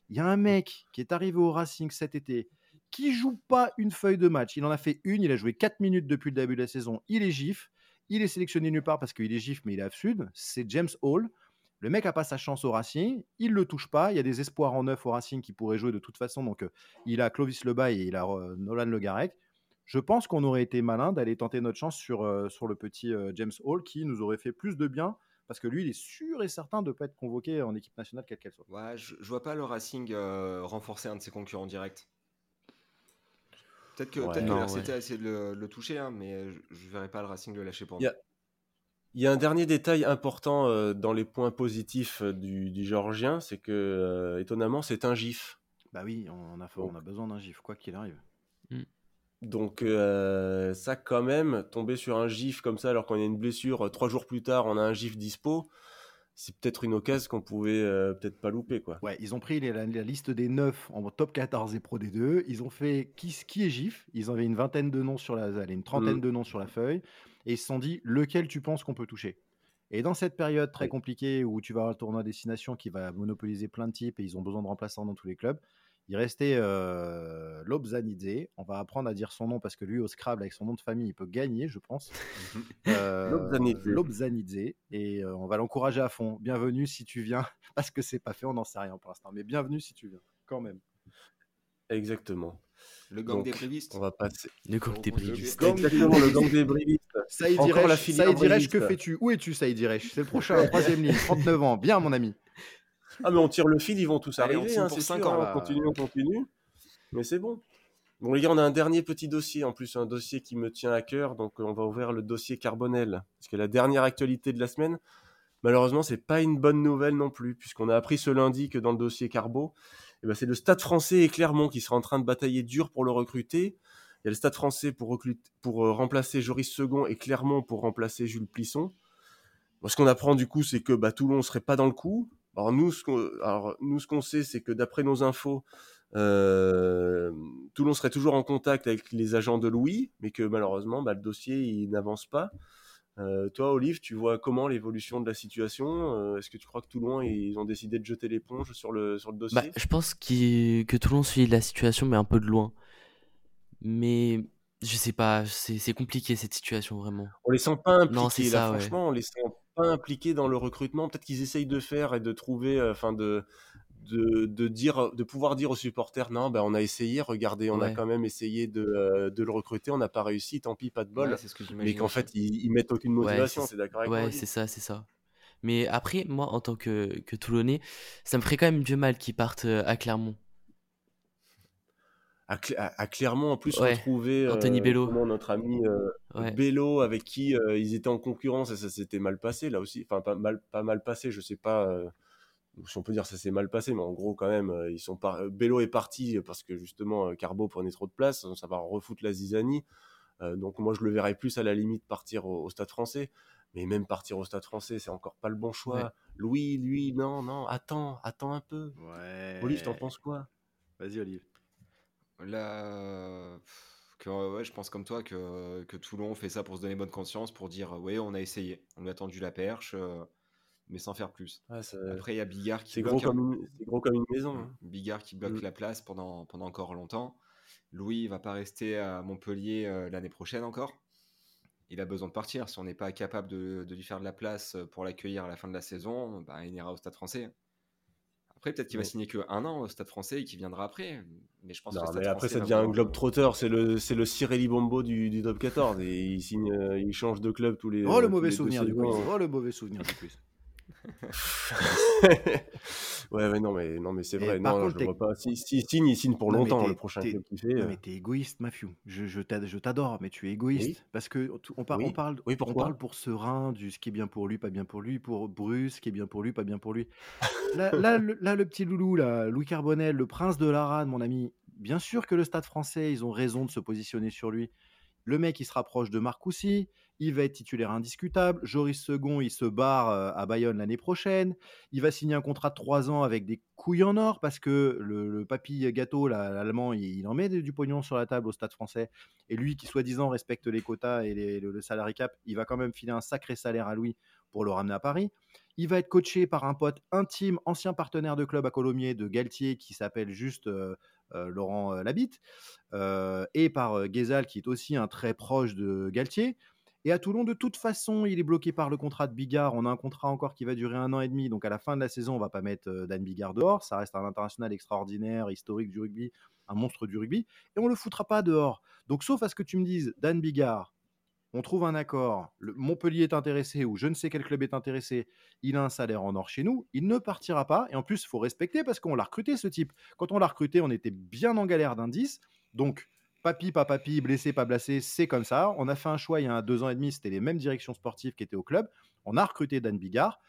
Il y a un mec qui est arrivé au Racing cet été, qui joue pas une feuille de match. Il en a fait une. Il a joué 4 minutes depuis le début de la saison. Il est gif. Il est sélectionné nulle part parce qu'il est gif, mais il est Sud. C'est James Hall. Le mec a pas sa chance au Racing, il le touche pas. Il y a des espoirs en neuf au Racing qui pourraient jouer de toute façon. Donc euh, il a Clovis Lebaille et il a euh, Nolan Le Garec. Je pense qu'on aurait été malin d'aller tenter notre chance sur, euh, sur le petit James Hall qui nous aurait fait plus de bien parce que lui, il est sûr et certain de ne pas être convoqué en équipe nationale, quelle qu'elle soit. Je, je vois pas le Racing renforcer un de ses concurrents directs. Peut-être que, Ouais. Non, RCT ouais. a essayé de le, le toucher, hein, mais je, je verrais pas le Racing le lâcher pour nous. Il y a un dernier détail important euh, dans les points positifs euh, du, du Géorgien, c'est que, euh, étonnamment, c'est un gif. Bah oui, on a, on a besoin d'un gif, quoi qu'il arrive. Donc euh, ça quand même, tomber sur un gif comme ça alors qu'on a une blessure, euh, trois jours plus tard on a un gif dispo, c'est peut-être une occasion qu'on pouvait euh, peut-être pas louper quoi. Ouais, ils ont pris les- la, la liste des 9 en top 14 et Pro D2. Ils ont fait qui, qui est GIF? Ils avaient une vingtaine de noms sur la, allez, une trentaine Mm. de noms sur la feuille. Et ils se sont dit lequel tu penses qu'on peut toucher? Et dans cette période très compliquée où tu vas avoir le tournoi destination qui va monopoliser plein de types et ils ont besoin de remplaçants dans tous les clubs, il restait euh, Lobzanidze. On va apprendre à dire son nom parce que lui, au Scrabble, avec son nom de famille, il peut gagner, je pense. Euh, Lobzanidze. Lobzanidze. Et euh, on va l'encourager à fond. Bienvenue si tu viens, parce que c'est pas fait, on n'en sait rien pour l'instant. Mais bienvenue si tu viens, quand même. Exactement. Le gang Donc, des brévistes. On va passer. Le gang des brivistes. Exactement le gang des brivistes. Saïd Encore la que fais-tu? Où es-tu, Saïd Iresh C'est le prochain, troisième ligne, 39 ans. Bien, mon ami. Ah mais on tire le fil, ils vont tous Allez, on arriver, signe hein, pour c'est cinq sûr, ans, hein, là. on continue, on continue. Mais c'est bon. Bon les gars, on a un dernier petit dossier, en plus un dossier qui me tient à cœur, donc euh, on va ouvrir le dossier Carbonel. Parce que la dernière actualité de la semaine, malheureusement, c'est pas une bonne nouvelle non plus, puisqu'on a appris ce lundi que dans le dossier Carbo, eh ben, c'est le Stade français et Clermont qui sera en train de batailler dur pour le recruter. Il y a le Stade français pour, pour euh, remplacer Joris Second et Clermont pour remplacer Jules Plisson. Bon, ce qu'on apprend du coup, c'est que bah, Toulon ne serait pas dans le coup. Alors nous, ce qu'on, alors, nous, ce qu'on sait, c'est que d'après nos infos, euh, Toulon serait toujours en contact avec les agents de Louis, mais que malheureusement, bah, le dossier il n'avance pas. Euh, toi, Olive, tu vois comment l'évolution de la situation Euh, Est-ce que tu crois que Toulon ils ont décidé de jeter l'éponge sur le sur le dossier? Bah, je pense que Toulon suit la situation, mais un peu de loin. Mais je sais pas, c'est compliqué cette situation vraiment. On les sent pas impliqués Non, là, ouais. franchement, on les sent pas impliqués dans le recrutement. Peut-être qu'ils essayent de faire et de trouver, euh, enfin de, de, de dire, de pouvoir dire aux supporters, non, ben on a essayé, regardez, on a quand même essayé de, euh, de le recruter, on n'a pas réussi, tant pis, pas de bol. Ouais, c'est ce que mais qu'en fait, ils, ils mettent aucune motivation, c'est- c'est d'accord avec Ouais, c'est ça, c'est ça. Mais après, moi, en tant que, que Toulonnais, ça me ferait quand même du mal qu'ils partent euh, à Clermont. À, Cl- à- à Clermont, en plus, Ouais, retrouver Anthony euh, Bello. comment notre ami euh, Ouais. Bello, avec qui euh, ils étaient en concurrence et ça s'était mal passé, là aussi. Enfin, pas mal, pas mal passé, je sais pas. euh, si on peut dire ça s'est mal passé, mais en gros quand même, ils sont par... Bello est parti parce que justement Carbo prenait trop de place, ça va refoutre la zizanie. donc moi je le verrais plus à la limite partir au, Stade Français, mais même partir au Stade Français c'est encore pas le bon choix. Louis, lui, non, non, attends, attends un peu. Ouais. Olive, t'en penses quoi? Vas-y Olive. Là, que, ouais, je pense comme toi que, que Toulon fait ça pour se donner bonne conscience, pour dire ouais on a essayé, on a tendu la perche mais sans faire plus. Après, il y a Bigard qui c'est gros, comme une... gros comme une maison. Hein. Bigard qui bloque mm. la place pendant, pendant encore longtemps. Louis va pas rester à Montpellier euh, l'année prochaine encore. Il a besoin de partir. Si on n'est pas capable de, de, lui faire de la place pour l'accueillir à la fin de la saison, bah, il ira au Stade français. Après, peut-être qu'il va signer que un an au Stade français et qu'il viendra après. Mais je pense non, mais après, ça devient un globe trotteur. C'est le, c'est le Cirelli Bombo du, du top 14. Et il, signe, euh, il change de club tous les. Oh, le mauvais souvenir du quiz. Oh, le mauvais souvenir du quiz. ouais, ouais, non, mais, non, mais c'est vrai. non, je vois pas. Si, si, signe, il signe pour longtemps le prochain club qu'il fait. Non, euh. mais t'es égoïste, Mafiou. Je, je t'adore, mais tu es égoïste. Parce que on, on, parle, oui, on parle pour Serein, du ce qui est bien pour lui, pas bien pour lui, pour Bruce, ce qui est bien pour lui, pas bien pour lui. là, là, le, là, le petit loulou, là, Louis Carbonel, le prince de l'Arade, mon ami. Bien sûr que le stade français, ils ont raison de se positionner sur lui. Le mec, il se rapproche de Marcoussi il va être titulaire indiscutable. Joris Second, il se barre euh, à Bayonne l'année prochaine. Il va signer un contrat de 3 ans avec des couilles en or parce que le, papy gâteau, l'allemand, il, en met du pognon sur la table au stade français. Et lui, qui soi-disant respecte les quotas et le, le salary cap, il va quand même filer un sacré salaire à Louis pour le ramener à Paris. Il va être coaché par un pote intime, ancien partenaire de club à Colomiers de Galtier, qui s'appelle juste euh, euh, Laurent Labitte, et par Guézal, qui est aussi un très proche de Galtier. Et à Toulon, de toute façon, il est bloqué par le contrat de Bigard. On a un contrat encore qui va durer un an et demi. Donc à la fin de la saison, on va pas mettre euh, Dan Bigard dehors. Ça reste un international extraordinaire, historique du rugby, un monstre du rugby. Et on le foutra pas dehors. Donc sauf à ce que tu me dises, Dan Bigard, on trouve un accord, le Montpellier est intéressé ou je ne sais quel club est intéressé, il a un salaire en or chez nous, il ne partira pas. Et en plus, il faut respecter parce qu'on l'a recruté ce type. Quand on l'a recruté, on était bien en galère d'indices. Donc Papy, pas papy, blessé, pas blessé, c'est comme ça. On a fait un choix il y a deux ans et demi, c'était les mêmes directions sportives qui étaient au club. On a recruté Dan Bigard.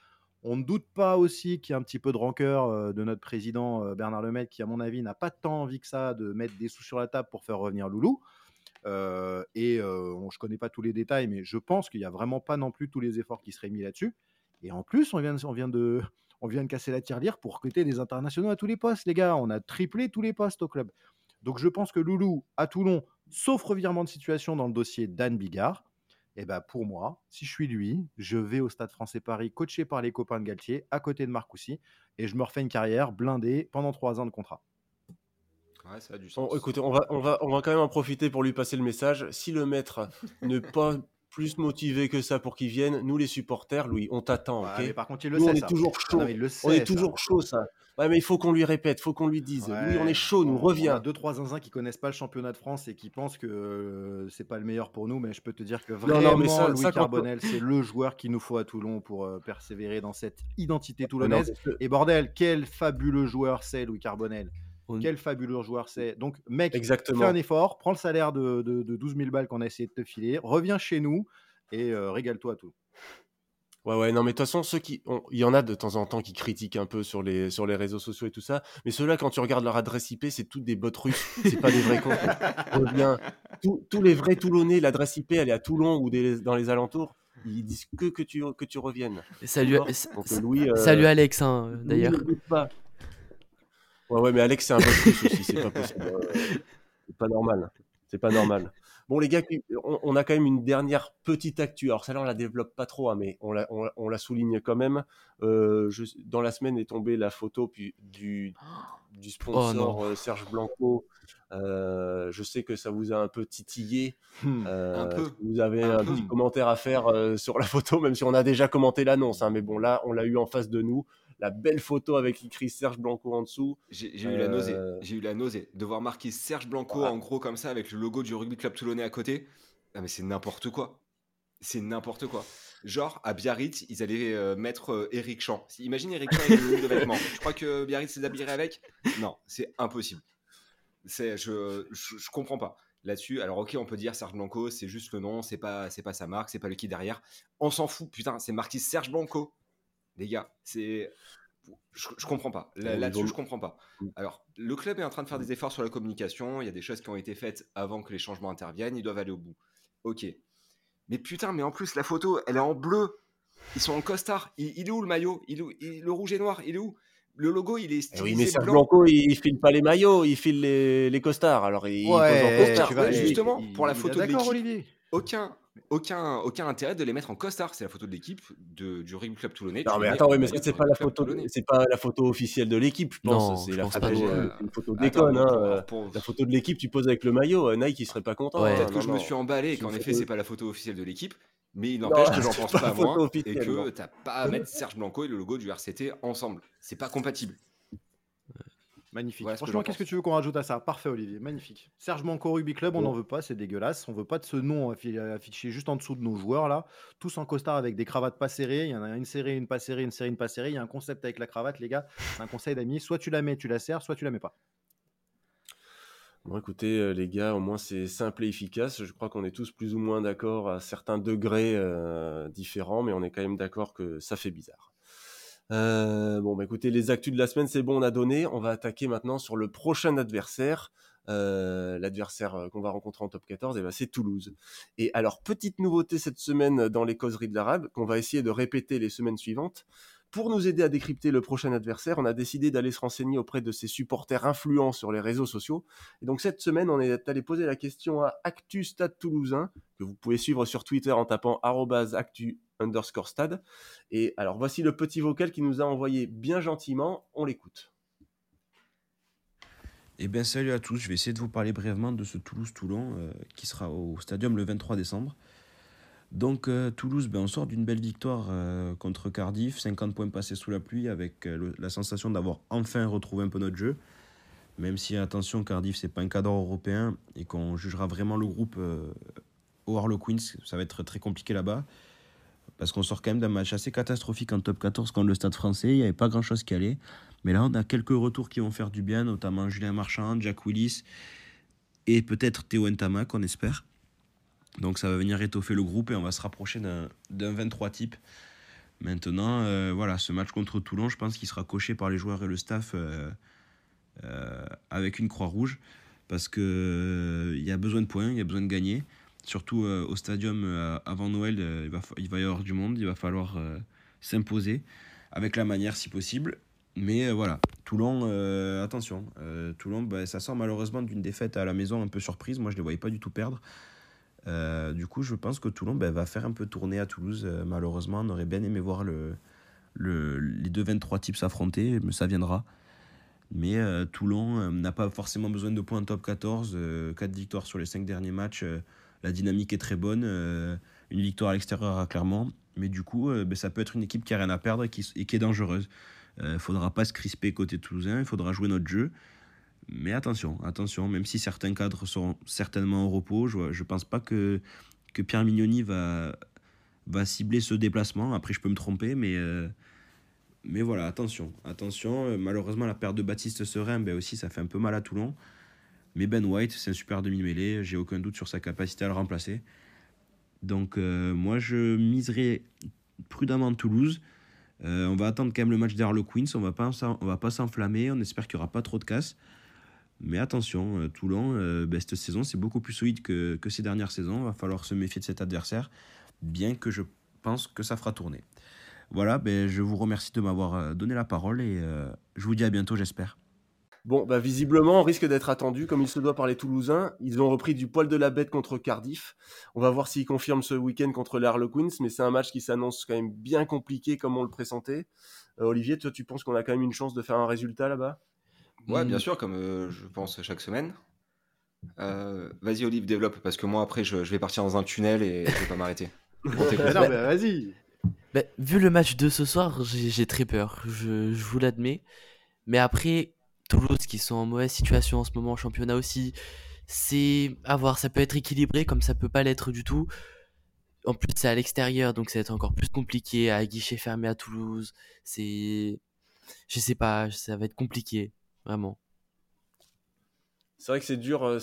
On ne doute pas aussi qu'il y a un petit peu de rancœur euh, de notre président euh, Bernard Lemaitre, qui, à mon avis, n'a pas tant envie que ça de mettre des sous sur la table pour faire revenir Loulou. Euh, et je ne connais pas tous les détails, mais je pense qu'il n'y a vraiment pas non plus tous les efforts qui seraient mis là-dessus. Et en plus, on vient, on vient de, on vient de casser la tirelire pour recruter des internationaux à tous les postes, les gars. On a triplé tous les postes au club. Donc je pense que Loulou à Toulon, sauf revirement de situation dans le dossier d'Anne Bigard, et eh ben pour moi, si je suis lui, je vais au Stade Français Paris, coaché par les copains de Galtier, à côté de Marcoussi, et je me refais une carrière blindée pendant trois ans de contrat. Ouais, ça a du sens. écoutez, on va, on, va, on va quand même en profiter pour lui passer le message. Si le maître ne pas plus motivé que ça pour qu'il vienne, nous les supporters, Louis, on t'attend. par contre, il le sait. On est toujours ah chaud. on est toujours chaud, ça. Ouais, mais il faut qu'on lui répète, il faut qu'on lui dise. Oui, on est chaud, nous, reviens. deux, trois zinzins qui connaissent pas le championnat de France et qui pensent que euh, c'est pas le meilleur pour nous, mais je peux te dire que vraiment, Louis Carbonel, c'est le joueur qu'il nous faut à Toulon pour euh, persévérer dans cette identité toulonnaise. et bordel, quel fabuleux joueur c'est, Louis Carbonel. Quel fabuleux joueur c'est. Donc, mec, Exactement. fais un effort, prends le salaire de, de, 12 000 balles qu'on a essayé de te filer, reviens chez nous et euh, régale-toi à tout. Ouais, ouais, non, mais de toute façon, ceux qui. Il y en a de temps en temps qui critiquent un peu sur les, sur les réseaux sociaux et tout ça. Mais ceux-là, quand tu regardes leur adresse IP, c'est toutes des bots russes. C'est pas des vrais comptes. Tous, les vrais Toulonnais, l'adresse IP, elle est à Toulon ou dans les alentours. Ils disent que que tu, que tu reviennes. Salut, Louis, euh, salut Alex, hein, d'ailleurs. Ouais, ouais, mais Alex, c'est un bot russe aussi. C'est pas possible. c'est pas normal. C'est pas normal. Bon, les gars, on, a quand même une dernière petite actu. Alors, celle-là, on la développe pas trop, hein, mais on la, on, la, souligne quand même. Euh, je, dans la semaine est tombée la photo puis, du, du sponsor oh, euh, Serge Blanco. Euh, je sais que ça vous a un peu titillé. Hmm. un peu. Vous avez un, petit commentaire à faire sur la photo, même si on a déjà commenté l'annonce. Hein, mais bon, là, on l'a eu en face de nous la belle photo avec écrit Serge Blanco en dessous. J'ai eu la nausée. Euh, j'ai eu la nausée de voir marquer Serge Blanco en gros comme ça avec le logo du Rugby Club Toulonnais à côté. Ah mais c'est n'importe quoi. C'est n'importe quoi. Genre à Biarritz, ils allaient euh, mettre euh, Eric Champ. Imagine Eric Champ avec une de vêtements. Je crois que Biarritz s'est habillé avec? Non, c'est impossible. C'est je, je, comprends pas là-dessus. Alors ok, on peut dire Serge Blanco, c'est juste le nom, c'est pas c'est pas sa marque, c'est pas le qui derrière. On s'en fout, putain, c'est marqué Serge Blanco les gars. C'est je, je comprends pas. Là- Là-dessus, je comprends pas. Alors, le club est en train de faire des efforts sur la communication. Il y a des choses qui ont été faites avant que les changements interviennent. Ils doivent aller au bout. Ok. Mais putain, mais en plus, la photo, elle est en bleu. Ils sont en costard. Il, il est où le maillot? Il est où- il- Le rouge et noir, il est où? Le logo, il est Eh stylisé oui, mais Serge blanc. Blanco, il, il file pas les maillots, il file les, les costards. Alors, il pose en Ouais, costard. tu Ouais, il- justement, il- pour la photo de D'accord, l'équipe. Olivier. Aucun, aucun, aucun intérêt de les mettre en costard. C'est la photo de l'équipe de, du Rugby Club Toulonnais. Non mais attends, oui, mais c'est pas la photo, Toulonnais. c'est pas la photo officielle de l'équipe, je pense. Non, c'est la photo, euh, une photo déconne. hein, pour- euh, La photo de l'équipe, tu poses avec le maillot, euh, Nike il serait pas content. Ouais. hein, Peut-être que non, je non. me suis emballé et qu'en effet, c'est pas la photo officielle de l'équipe, mais il n'empêche que j'en pense pas pas moins et que t'as pas à mettre Serge Blanco et le logo du RCT ensemble. C'est pas compatible. Magnifique. Voilà Franchement, qu'est-ce que tu veux qu'on rajoute à ça? Parfait, Olivier. Magnifique. Serge Blanco Rugby Club, on n'en veut pas, c'est dégueulasse. On veut pas de ce nom affi- affiché juste en dessous de nos joueurs là. Tous en costard avec des cravates pas serrées. Il y en a une serrée, une pas serrée, une serrée, une pas serrée. Il y a un concept avec la cravate, les gars. C'est un conseil d'amis. Soit tu la mets, tu la serres, soit tu la mets pas. Bon, écoutez, euh, les gars, au moins c'est simple et efficace. Je crois qu'on est tous plus ou moins d'accord à certains degrés euh, différents, mais on est quand même d'accord que ça fait bizarre. Euh, bon, bah écoutez, les actus de la semaine, c'est bon, on a donné. On va attaquer maintenant sur le prochain adversaire. Euh, L'adversaire euh, qu'on va rencontrer en top 14, et ben, c'est Toulouse. Et alors, petite nouveauté cette semaine dans les causeries de l'arabe, qu'on va essayer de répéter les semaines suivantes. Pour nous aider à décrypter le prochain adversaire, on a décidé d'aller se renseigner auprès de ses supporters influents sur les réseaux sociaux. Et donc cette semaine, on est allé poser la question à Actu Stade Toulousain, que vous pouvez suivre sur Twitter en tapant actu underscore stade. Et alors voici le petit vocal qui nous a envoyé bien gentiment, on l'écoute. Eh bien, salut à tous. Je vais essayer de vous parler brièvement de ce Toulouse-Toulon euh, qui sera au Stadium le 23 décembre. Donc, euh, Toulouse, ben, on sort d'une belle victoire euh, contre Cardiff, 50 points passés sous la pluie, avec la sensation d'avoir enfin retrouvé un peu notre jeu. Même si, attention, Cardiff, c'est pas un cadre européen et qu'on jugera vraiment le groupe au Harlequins, ça va être très compliqué là-bas. Parce qu'on sort quand même d'un match assez catastrophique en top 14 contre le Stade français. Il n'y avait pas grand-chose qui allait. Mais là, on a quelques retours qui vont faire du bien, notamment Julien Marchand, Jack Willis et peut-être Théo Ntamak, on espère. Donc ça va venir étoffer le groupe et on va se rapprocher d'un d'un 23 type. Maintenant, euh, voilà, ce match contre Toulon, je pense qu'il sera coché par les joueurs et le staff euh, euh, avec une croix rouge parce que euh, il y a besoin de points, il y a besoin de gagner. Surtout euh, au stadium euh, avant Noël, euh, il, va, il va y avoir du monde, il va falloir s'imposer avec la manière si possible. Mais voilà, Toulon, attention, Toulon, bah, ça sort malheureusement d'une défaite à la maison un peu surprise. Moi, je ne les voyais pas du tout perdre. Du coup, je pense que Toulon bah, va faire un peu tourner à Toulouse. Malheureusement, on aurait bien aimé voir le, le- les deux 23 types s'affronter, mais ça viendra. Mais Toulon n'a pas forcément besoin de points top 14. 4 victoires sur les 5 derniers matchs. Euh, la dynamique est très bonne. euh, une victoire à l'extérieur à Clermont. Mais du coup, euh, ben, ça peut être une équipe qui a rien à perdre et qui, est dangereuse. Il ne faudra pas se crisper côté toulousain. Il faudra jouer notre jeu. Mais attention, attention, même si certains cadres seront certainement au repos, je ne pense pas que, Pierre Mignoni va, cibler ce déplacement. Après, je peux me tromper, mais, euh, mais voilà, attention. Attention, Euh, malheureusement, la perte de Baptiste Serein, ben aussi, ça fait un peu mal à Toulon. Mais Ben White, c'est un super demi-mêlée. J'ai aucun doute sur sa capacité à le remplacer. Donc, euh, moi, je miserai prudemment Toulouse. Euh, on va attendre quand même le match d'Harlequins. On va pas va pas s'enflammer. On espère qu'il n'y aura pas trop de casse. Mais attention, euh, Toulon, euh, ben, cette saison, c'est beaucoup plus solide que, que ces dernières saisons. Il va falloir se méfier de cet adversaire, bien que je pense que ça fera tourner. Voilà, ben, je vous remercie de m'avoir donné la parole et je vous dis à bientôt, j'espère. Bon, bah visiblement, on risque d'être attendu comme il se doit par les Toulousains. Ils ont repris du poil de la bête contre Cardiff. On va voir s'ils confirment ce week-end contre les Harlequins, mais c'est un match qui s'annonce quand même bien compliqué comme on le pressentait. Euh, Olivier, toi, tu penses qu'on a quand même une chance de faire un résultat là-bas? Ouais, bien Mm. sûr, comme euh, je pense chaque semaine. Euh, Vas-y, Olive, développe, parce que moi, après, je, je vais partir dans un tunnel et je vais pas m'arrêter. Non, mais vas-y. Bah, vu le match de ce soir, j'ai j'ai très peur, je, je vous l'admets. Mais après, Toulouse qui sont en mauvaise situation en ce moment, en championnat aussi, c'est à voir, ça peut être équilibré comme ça peut pas l'être du tout. En plus, c'est à l'extérieur, donc ça va être encore plus compliqué à guichet fermé à Toulouse. C'est. Je sais pas, ça va être compliqué, vraiment. C'est vrai que c'est dur. euh,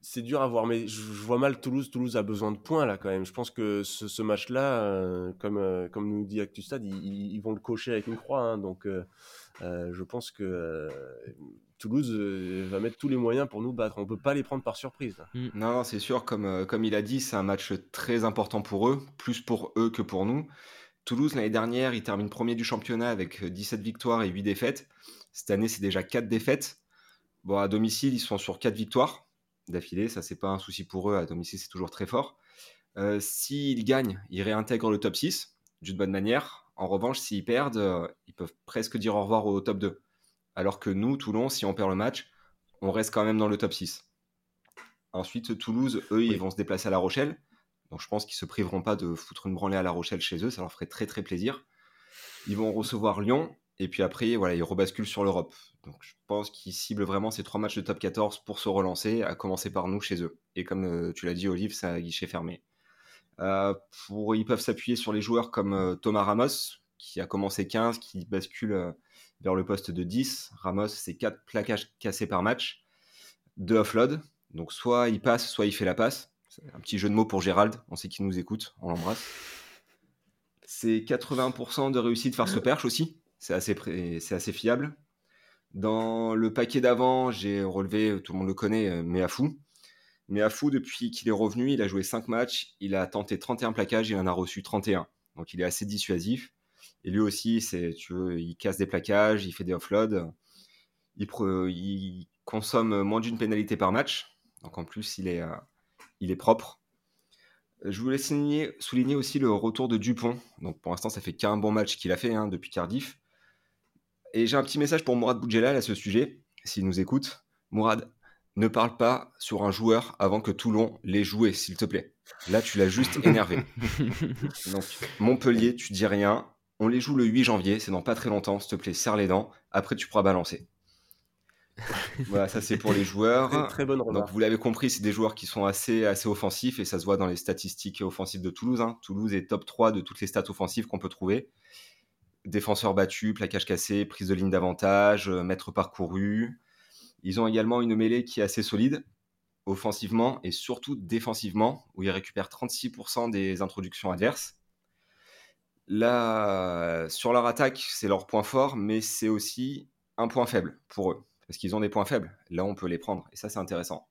c'est dur à voir, mais je, vois mal Toulouse. Toulouse a besoin de points là quand même. Je pense que ce, match-là, euh, comme, euh, comme nous dit ActuStad, ils, ils, vont le cocher avec une croix. Hein. donc euh, je pense que Toulouse va mettre tous les moyens pour nous battre. On ne peut pas les prendre par surprise. Mm. Non, c'est sûr, comme, comme il a dit, c'est un match très important pour eux, plus pour eux que pour nous. Toulouse, l'année dernière, il termine premier du championnat avec 17 victoires et 8 défaites. Cette année, c'est déjà 4 défaites. Bon, à domicile, ils sont sur 4 victoires d'affilée. Ça, c'est pas un souci pour eux. À domicile, c'est toujours très fort. Euh, s'ils gagnent, ils réintègrent le top 6 d'une bonne manière. En revanche, s'ils perdent, euh, ils peuvent presque dire au revoir au top 2. Alors que nous, Toulon, si on perd le match, on reste quand même dans le top 6. Ensuite, Toulouse, eux, ils vont se déplacer à La Rochelle. Donc je pense qu'ils se priveront pas de foutre une branlée à La Rochelle chez eux. Ça leur ferait très très plaisir. Ils vont recevoir Lyon. Et puis après, voilà, ils rebasculent sur l'Europe. Donc je pense qu'ils ciblent vraiment ces trois matchs de top 14 pour se relancer, à commencer par nous chez eux. Et comme euh, tu l'as dit, Olive, c'est un guichet fermé. Euh, pour, ils peuvent s'appuyer sur les joueurs comme euh, Thomas Ramos, qui a commencé 15, qui bascule vers le poste de 10. Ramos, c'est 4 plaquages cassés par match, 2 offload. Donc soit il passe, soit il fait la passe. un petit jeu de mots pour Gérald, on sait qu'il nous écoute, on l'embrasse. C'est 80% de réussite face au perche aussi, c'est assez, fiable. Dans le paquet d'avant, j'ai relevé, tout le monde le connaît, euh, Meafou. Meafou, depuis qu'il est revenu, il a joué 5 matchs, il a tenté 31 plaquages, il en a reçu 31. Donc il est assez dissuasif. Et lui aussi, il casse des plaquages, il fait des offloads, il, consomme moins d'une pénalité par match. Donc en plus, il est, euh, propre. Je voulais souligner, souligner, aussi le retour de Dupont. Donc pour l'instant, ça fait qu'un bon match qu'il a fait hein, depuis Cardiff. Et j'ai un petit message pour Mourad Boudjelal à ce sujet, s'il nous écoute. Mourad, ne parle pas sur un joueur avant que Toulon l'ait joué, s'il te plaît. Là, tu l'as juste énervé. Donc, Montpellier, tu dis rien. On les joue le 8 janvier, c'est dans pas très longtemps, s'il te plaît, serre les dents. Après, tu pourras balancer. voilà, ça c'est pour les joueurs. Très, bonne Donc vous l'avez compris, c'est des joueurs qui sont assez, assez offensifs et ça se voit dans les statistiques offensives de Toulouse. Hein. Toulouse est top 3 de toutes les stats offensives qu'on peut trouver défenseur battu, plaquage cassé, prise de ligne d'avantage, euh, mètre parcouru. Ils ont également une mêlée qui est assez solide, offensivement et surtout défensivement, où ils récupèrent 36% des introductions adverses. Là, sur leur attaque, c'est leur point fort, mais c'est aussi un point faible pour eux, parce qu'ils ont des points faibles. Là, on peut les prendre, et ça, c'est intéressant.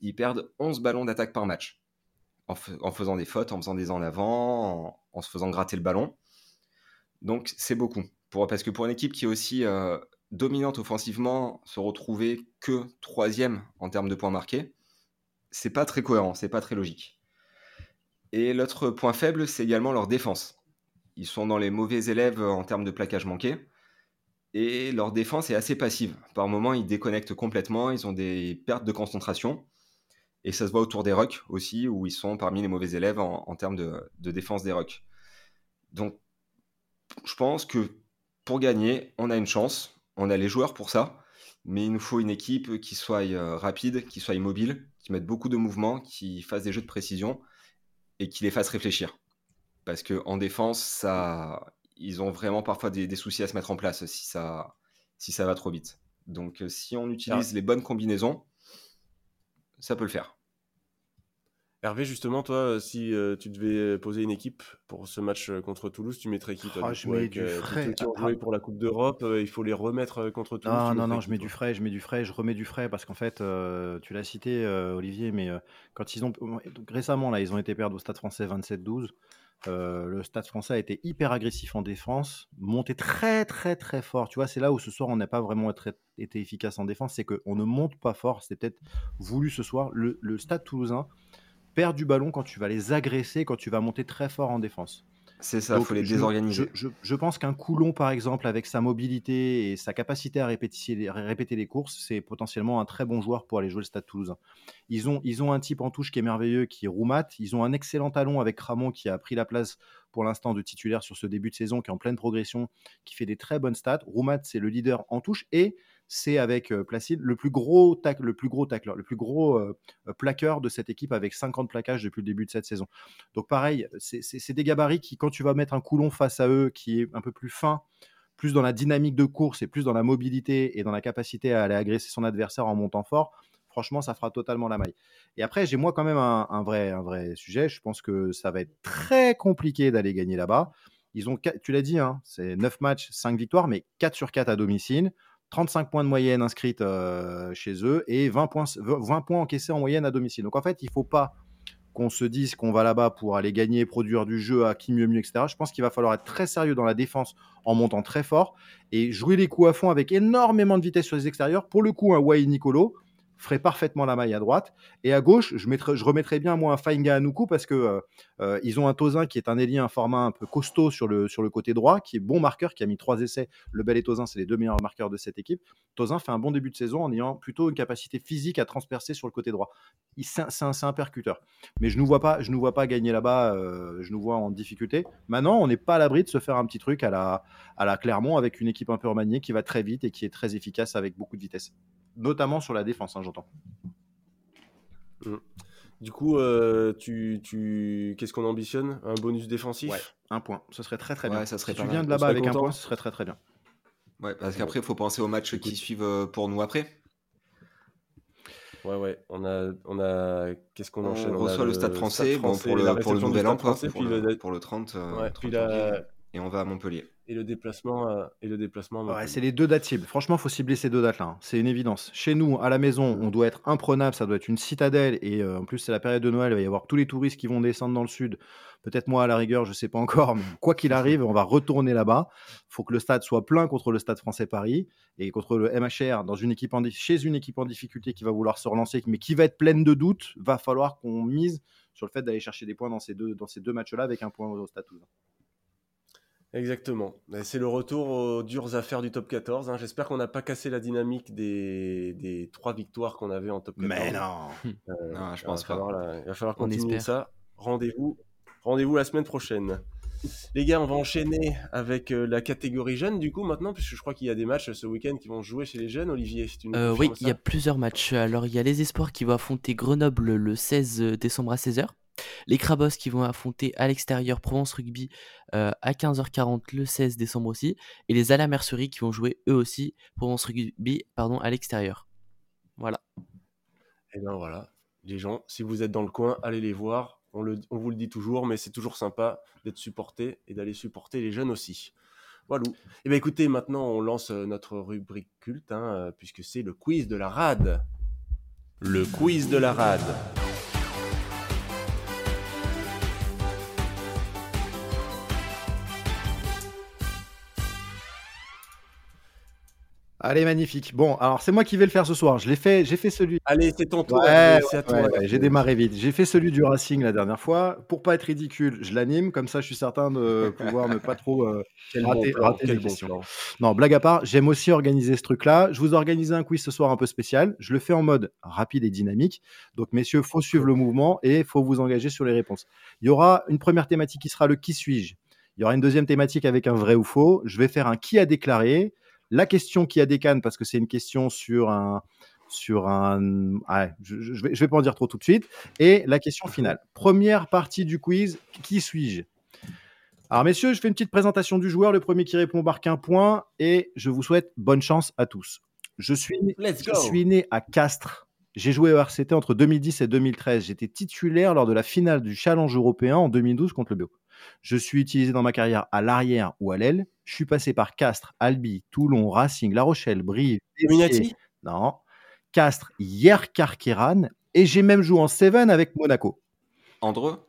Ils perdent 11 ballons d'attaque par match, en, faisant des fautes, en faisant des en avant, en se faisant gratter le ballon. Donc c'est beaucoup. Parce que pour une équipe qui est aussi euh, dominante offensivement, se retrouver que troisième en termes de points marqués, c'est pas très cohérent, c'est pas très logique. Et l'autre point faible, c'est également leur défense. Ils sont dans les mauvais élèves en termes de plaquage manqué. Et leur défense est assez passive. Par moments, ils déconnectent complètement, ils ont des pertes de concentration. Et ça se voit autour des rucks aussi, où ils sont parmi les mauvais élèves en, termes de, de, défense des rucks. Donc je pense que pour gagner, on a une chance, on a les joueurs pour ça, mais il nous faut une équipe qui soit euh, rapide, qui soit mobile, qui mette beaucoup de mouvements, qui fasse des jeux de précision et qui les fasse réfléchir. Parce qu'en défense, ça, ils ont vraiment parfois des, soucis à se mettre en place si ça, si ça va trop vite. Donc euh, si on utilise les bonnes combinaisons, ça peut le faire. Hervé, justement, toi, euh, si euh, tu devais poser une équipe pour ce match euh, contre Toulouse, tu mettrais qui toi ah, Je mets du frais. qui ont joué pour la Coupe d'Europe, il faut les remettre contre Toulouse. Non, non, non, je mets du frais, je mets du frais, je remets du frais parce qu'en fait, tu l'as cité, Olivier, mais quand ils ont récemment là, ils ont été perdus au Stade Français 27-12. le Stade Français a été hyper agressif en défense, monté très très très fort. Tu vois, c'est là où ce soir on n'a pas vraiment été efficace en défense, c'est qu'on ne monte pas fort. C'était peut-être voulu ce soir. Le, le Stade Toulousain perds du ballon quand tu vas les agresser, quand tu vas monter très fort en défense. C'est ça, il faut les désorganiser. Je, pense qu'un Coulon, par exemple, avec sa mobilité et sa capacité à répéter, répéter les courses, c'est potentiellement un très bon joueur pour aller jouer le Stade Toulousain. Ils ont, ils ont un type en touche qui est merveilleux, qui est Roumat. Ils ont un excellent talon avec Ramon qui a pris la place pour l'instant de titulaire sur ce début de saison, qui est en pleine progression, qui fait des très bonnes stats. Roumat, c'est le leader en touche et c'est avec Placide le plus gros tac, le plus gros tacleur, le plus gros plaqueur de cette équipe avec 50 plaquages depuis le début de cette saison. Donc pareil, c'est des gabarits qui, quand tu vas mettre un coulon face à eux qui est un peu plus fin, plus dans la dynamique de course et plus dans la mobilité et dans la capacité à aller agresser son adversaire en montant fort, franchement, ça fera totalement la maille. Et après, j'ai moi quand même un, vrai, un vrai sujet. Je pense que ça va être très compliqué d'aller gagner là-bas. Ils ont, tu l'as dit, hein, c'est 9 matchs, 5 victoires, mais 4 sur 4 à domicile. 35 points de moyenne inscrites euh, chez eux et 20 points, 20 points encaissés en moyenne à domicile. Donc en fait, il ne faut pas qu'on se dise qu'on va là-bas pour aller gagner, produire du jeu à qui mieux mieux, etc. Je pense qu'il va falloir être très sérieux dans la défense en montant très fort et jouer les coups à fond avec énormément de vitesse sur les extérieurs. Pour le coup, un Nicolo ferait parfaitement la maille à droite. Et à gauche, je, mettrais, je remettrais bien moi un Fainga Anuku parce que euh, euh, ils ont un Tozin qui est un ailier, un format un peu costaud sur le, sur le côté droit, qui est bon marqueur, qui a mis trois essais. Le Bel et Tozin, c'est les deux meilleurs marqueurs de cette équipe. Tozin fait un bon début de saison en ayant plutôt une capacité physique à transpercer sur le côté droit. C'est un, un- percuteur. Mais je ne vois pas, je nous vois pas gagner là-bas. euh, je nous vois en difficulté. Maintenant, on n'est pas à l'abri de se faire un petit truc à la, à la Clermont avec une équipe un peu remaniée qui va très vite et qui est très efficace avec beaucoup de vitesse, notamment sur la défense. hein, J'entends. Du coup, euh, tu, tu... qu'est-ce qu'on ambitionne? Un bonus défensif? Ouais. Un point, ce serait très très Ouais, bien. ça serait si pas tu mal. viens de là-bas avec un point, ce serait très très bien. Ouais, parce qu'après, il faut penser aux matchs qui suivent euh, pour nous après. Ouais, ouais. On a, on a... Qu'est-ce qu'on On enchaîne? On a reçoit le Stade français, bon, pour, le, pour nouvel français, pour, puis le, le- pour le 30, euh, ouais, 30 puis la- janvier, et on va à Montpellier. Et le déplacement, à- et le déplacement. Ouais, c'est les deux dates cibles. Franchement, faut cibler ces deux dates-là. hein. C'est une évidence. Chez nous, à la maison, on doit être imprenable. Ça doit être une citadelle. Et euh, en plus, c'est la période de Noël. Il va y avoir tous les touristes qui vont descendre dans le sud. Peut-être moi, à la rigueur, je sais pas encore. Mais quoi qu'il arrive, on va retourner là-bas. faut que le stade soit plein contre le Stade français Paris et contre le MHR dans une équipe en chez une équipe en difficulté qui va vouloir se relancer, mais qui va être pleine de doutes. Va falloir qu'on mise sur le fait d'aller chercher des points dans ces deux, dans ces deux matchs-là avec un point au Stade Toulousain. Exactement. C'est le retour aux dures affaires du top 14. hein. J'espère qu'on n'a pas cassé la dynamique des, des trois victoires qu'on avait en top 14. Mais non. Euh, Non, je pense pas. la- il va falloir On continuer ça. Rendez-vous rendez-vous la semaine prochaine. Les gars, on va enchaîner avec euh, la catégorie jeune du coup maintenant, puisque je crois qu'il y a des matchs ce week-end qui vont jouer chez les jeunes. Olivier, si tu nous Euh, oui, il y a plusieurs matchs. Alors, il y a les Espoirs qui vont affronter Grenoble le 16 décembre à 16h. Les Crabos qui vont affronter à l'extérieur Provence Rugby euh, à 15h40 le 16 décembre aussi. Et les Ala Mercerie qui vont jouer eux aussi Provence Rugby pardon, à l'extérieur. Voilà. Et ben voilà, les gens, si vous êtes dans le coin, allez les voir. On, vous le dit toujours, mais c'est toujours sympa d'être supporté et d'aller supporter les jeunes aussi. Voilà. Et bien écoutez, maintenant on lance euh, notre rubrique culte, hein, euh, puisque c'est le quiz de la rade. Le quiz de la rade. Allez, magnifique. Bon, alors c'est moi qui vais le faire ce soir. Je l'ai fait, j'ai fait celui. Allez, c'est ton tour. Ouais, Olivier, c'est à toi. ouais, ouais, j'ai démarré vite. J'ai fait celui du Racing la dernière fois. Pour pas être ridicule, je l'anime. Comme ça, je suis certain de pouvoir ne pas trop euh, rater, bon plan, rater quel les bon questions. plan. Non, blague à part, j'aime aussi organiser ce truc-là. Je vous ai organisé un quiz ce soir un peu spécial. Je le fais en mode rapide et dynamique. Donc, messieurs, faut suivre le mouvement et faut vous engager sur les réponses. Il y aura une première thématique qui sera le qui suis-je. Il y aura une deuxième thématique avec un vrai ou faux. Je vais faire un qui a déclaré, la question qui a décane parce que c'est une question sur un sur un je, je- vais je vais pas en dire trop tout de suite et la question finale. Première partie du quiz, qui suis-je? Alors, messieurs, je fais une petite présentation du joueur. Le premier qui répond marque un point et je vous souhaite bonne chance à tous. Je suis, Let's je suis né à Castres. J'ai joué au RCT entre 2010 et 2013. J'étais titulaire lors de la finale du Challenge européen en 2012 contre le BO. Je suis utilisé dans ma carrière à l'arrière ou à l'aile. Je suis passé par Castres, Albi, Toulon, Racing, La Rochelle, Brive, Illuminati non, Castres, Yerkarkeran et j'ai même joué en Seven avec Monaco. Andreux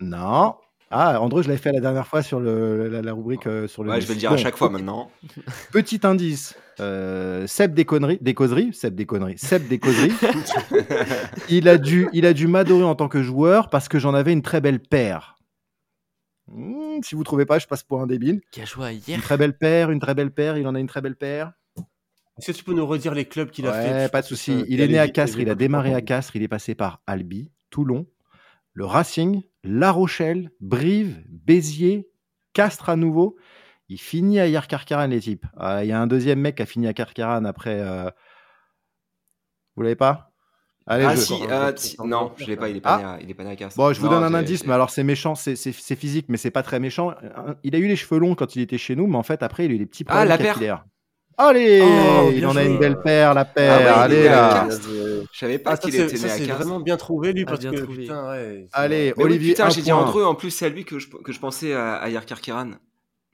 Non. Ah, André, je l'avais fait la dernière fois sur le, la, la rubrique euh, sur le. Ouais, je vais le dire à chaque fois maintenant. Petit indice. Euh, Seb des conneries, des causeries, Seb des conneries, Seb des causeries. il a dû, il a dû m'adorer en tant que joueur parce que j'en avais une très belle paire. Hmm, si vous trouvez pas, je passe pour un débile. Qui a joué Une hier très belle paire, une très belle paire. Il en a une très belle paire. Est-ce que tu peux nous redire les clubs qu'il a Ouais, fait? pas de souci. Il est né à Castres, il a démarré à Castres, il est passé par Albi, Toulon, le Racing, La Rochelle, Brive, Béziers, Castres à nouveau. Il finit à Yerkarkaran, les types. Ah, Il y a un deuxième mec qui a fini à Karkaran après. euh, Vous l'avez pas? Allez, ah je... si, je- euh, je- si- je- non, je l'ai pas, il est pas, Ah. né à, il est pas né à Castres. Bon, je vous Non, donne un indice, mais alors c'est méchant, c'est physique, mais c'est pas très méchant. Il a eu les cheveux longs quand il était chez nous, mais en fait, après, il a eu des petits problèmes la paire. Allez, Oh, il en a une belle paire, la Ah paire. ouais, Allez là. Je savais pas Ah, qu'il était ça, né à vraiment bien trouvé lui Ah, parce que putain ouais. Allez, Mais oui, Olivier, putain, j'ai dit point. Andreu, en plus c'est à lui que je, que je pensais à, à Yarkar Kiran.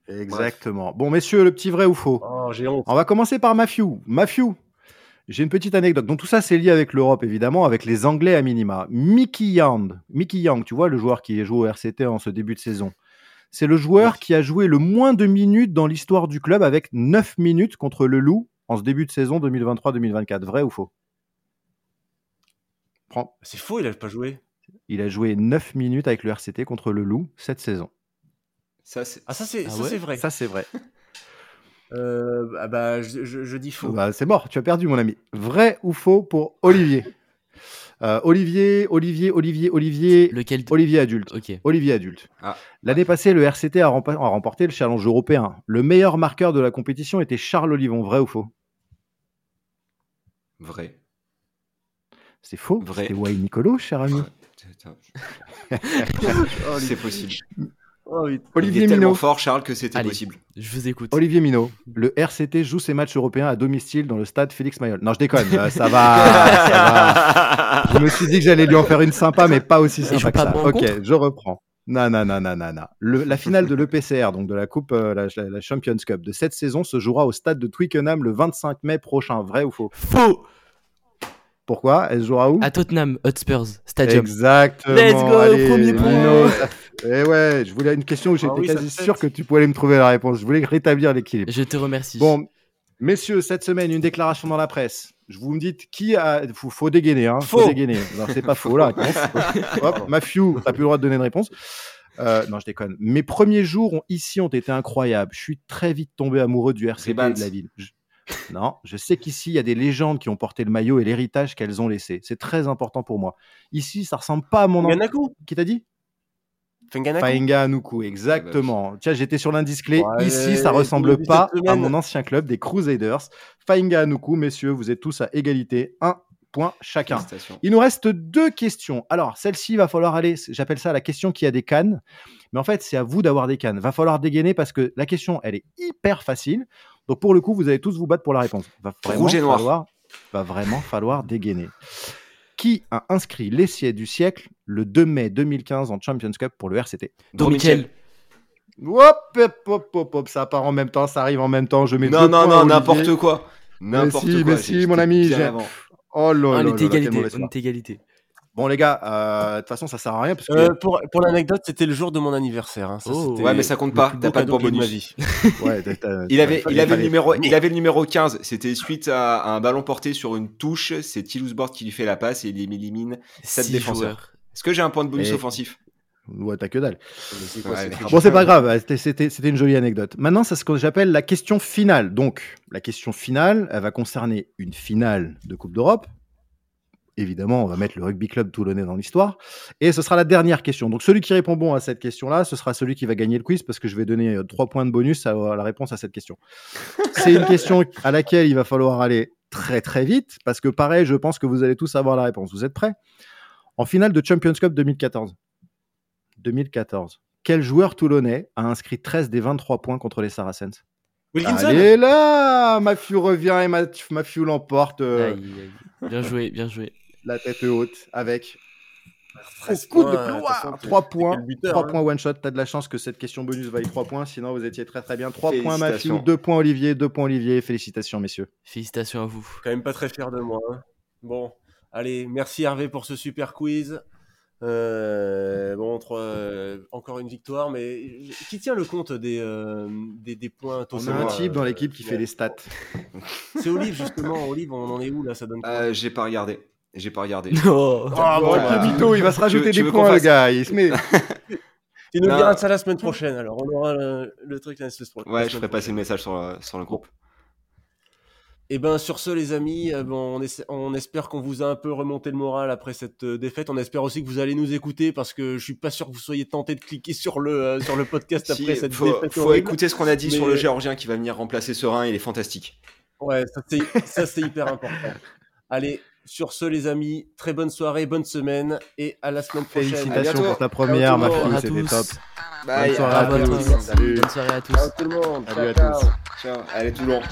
Exactement. Bon, messieurs, le petit vrai ou faux? Oh, j'ai honte. On va commencer par Matthew. Matthew, j'ai une petite anecdote. Donc tout ça, c'est lié avec l'Europe, évidemment, avec les Anglais à minima. Mickey Young, Mickey Young, tu vois, le joueur qui est joué au RCT en ce début de saison. C'est le joueur qui a joué le moins de minutes dans l'histoire du club avec 9 minutes contre le Loup en ce début de saison 2023-2024. Vrai ou faux? Prends. C'est faux, il a pas joué. Il a joué 9 minutes avec le RCT contre le Loup cette saison. Ça, c'est. Ah ça c'est Ah ça ouais? c'est vrai. Ça, c'est vrai. Euh, ah bah je, je- je dis faux. Bah, c'est mort, tu as perdu, mon ami. Vrai ou faux pour Olivier Euh, Olivier, Olivier, Olivier, Olivier, Lequel Olivier adulte. Ok. Olivier adulte. Ah. L'année passée, le RCT a, rempa- a remporté le challenge européen. Le meilleur marqueur de la compétition était Charles Olivon. Vrai ou faux? Vrai. C'est faux. Vrai. C'était Wayne Nicolo, cher ami. C'est possible. Oh, oui. Olivier il est tellement Minot. fort, Charles, que c'était Allez. possible. Je vous écoute. Olivier Minot. Le RCT joue ses matchs européens à domicile dans le stade Félix Mayol. Non, je déconne. euh, ça va. ça va. Je me suis dit que j'allais lui en faire une sympa, mais pas aussi Il sympa que pas ça. Ok, je reprends. Non, non, non, non, non, la finale de l'EPCR, donc de la Coupe, euh, la Champions Cup de cette saison, se jouera au stade de Twickenham le 25 mai prochain. Vrai ou faux? Faux Pourquoi? Elle se jouera où? À Tottenham Hotspurs Stadium. Exactement. Let's go, Allez, premier point. Ça- Eh ouais, je voulais une question où j'étais Ah oui, ça quasi sûr que tu pouvais aller me trouver la réponse. Je voulais rétablir l'équilibre. Je te remercie. Bon, messieurs, cette semaine, une déclaration dans la presse. Je vous me dites qui a. Faut, faut dégainer, hein. Faut Faux. dégainer. Non, c'est pas faux, là. réponse. Hop, Matthew, t'as plus le droit de donner une réponse. Euh, non, je déconne. Mes premiers jours ont- ici ont été incroyables. Je suis très vite tombé amoureux du et Rebans. de la ville. Je- Non, je sais qu'ici, il y a des légendes qui ont porté le maillot et l'héritage qu'elles ont laissé. C'est très important pour moi. Ici, ça ressemble pas à mon... Fenganaku. Qui t'a dit? Fenganaku? Faenga Anuku, exactement. Tiens, j'étais sur l'indice clé. Ouais, Ici, ça ressemble pas à mon ancien club des Crusaders. Faenga Anuku, messieurs, vous êtes tous à égalité. Un point chacun. Félicitations. Il nous reste deux questions. Alors, celle-ci, il va falloir aller, j'appelle ça la question qui a des cannes. Mais en fait, c'est à vous d'avoir des cannes. Va falloir dégainer parce que la question, elle est hyper facile. Donc, pour le coup, vous allez tous vous battre pour la réponse. Va vraiment Rouge et noir. falloir, va vraiment falloir dégainer. Qui a inscrit l'essai du siècle le 2 mai 2015 en Champions Cup pour le RCT Don Michel. Michel. Hop, hop, hop, hop, hop, ça part en même temps, ça arrive en même temps. Je mets Non, deux non, non, n'importe quoi. N'importe si, quoi. mais si, mon ami. Oh là là On était égalité. Bon les gars, euh, de toute façon ça sert à rien parce que Euh, pour pour l'anecdote, c'était le jour de mon anniversaire. hein. Ça, Oh. Ouais, mais ça compte pas, t'as pas de cadeau point de ma bonus. vie. ouais, t'as- t'as- Il avait, il, avait le numéro, il avait le numéro 15. C'était suite à, un ballon porté sur une touche. C'est Toulouse Board qui lui fait la passe et il élimine. Sept Six défenseurs. joueurs. Est-ce que j'ai un point de bonus Et- offensif? Ouais, t'as que dalle. C'est quoi, Ouais, c'est mais- French Bon, c'est pas grave, c'était- c'était c'était une jolie anecdote. Maintenant, c'est ce que j'appelle la question finale. Donc, la question finale, elle va concerner une finale de Coupe d'Europe. Évidemment, on va mettre le rugby club toulonnais dans l'histoire. Et ce sera la dernière question. Donc, celui qui répond bon à cette question-là, ce sera celui qui va gagner le quiz parce que je vais donner euh, trois points de bonus à, la réponse à cette question. C'est une question à laquelle il va falloir aller très très vite parce que pareil, je pense que vous allez tous avoir la réponse. Vous êtes prêts? En finale de Champions Cup 2014. 2014. Quel joueur toulonnais a inscrit 13 des 23 points contre les Saracens? Wilkinson Allez là Mathieu revient et Mathieu, Mathieu l'emporte euh, Aïe, aïe. Bien joué, bien joué. La tête haute avec 13 coup de points, de toute gloire. façon, 3 c'est points. buteur, 3 hein. points one shot. T'as de la chance que cette question bonus vaille 3 points. Sinon, vous étiez très très bien. 3 points Mathieu, Félicitations. 2 points Olivier, 2 points Olivier. Félicitations, messieurs. Félicitations à vous. quand même pas très fier de moi. hein. Bon, allez, merci Hervé pour ce super quiz. Euh, bon, euh, encore une victoire, mais qui tient le compte des, euh, des, des points On a un type dans l'équipe qui ouais. fait les stats. C'est Olive, justement. Olive, on en est où là? Ça donne quoi? Euh, J'ai pas regardé. J'ai pas regardé. Oh. Ah, bon, mytho, il va se Tu rajouter veux- des points, le gars. Il se met. Tu nous Non. diras ça la semaine prochaine, alors on aura le, le truc la semaine prochaine. Ouais, je ferai passer le message sur, le- sur le groupe. Et ben sur ce les amis, euh, bon, on, essa- on espère qu'on vous a un peu remonté le moral après cette euh, défaite. On espère aussi que vous allez nous écouter parce que je suis pas sûr que vous soyez tenté de cliquer sur le euh, sur le podcast Si, après cette faut, défaite. faut horrible. écouter ce qu'on a dit sur le géorgien qui va venir remplacer Serein. Il est fantastique. Ouais, ça c'est ça c'est hyper important. Allez, sur ce les amis, très bonne soirée, bonne semaine et à la semaine prochaine. Félicitations pour ta première, Ciao tout le Mathieu. monde. À C'était tous. top. Bye. soirée à à tous. tous. Salut. Bonne soirée à tous. Ciao tout le monde. Salut à Ciao, tous. ciao. Ciao. Allez, tout le monde.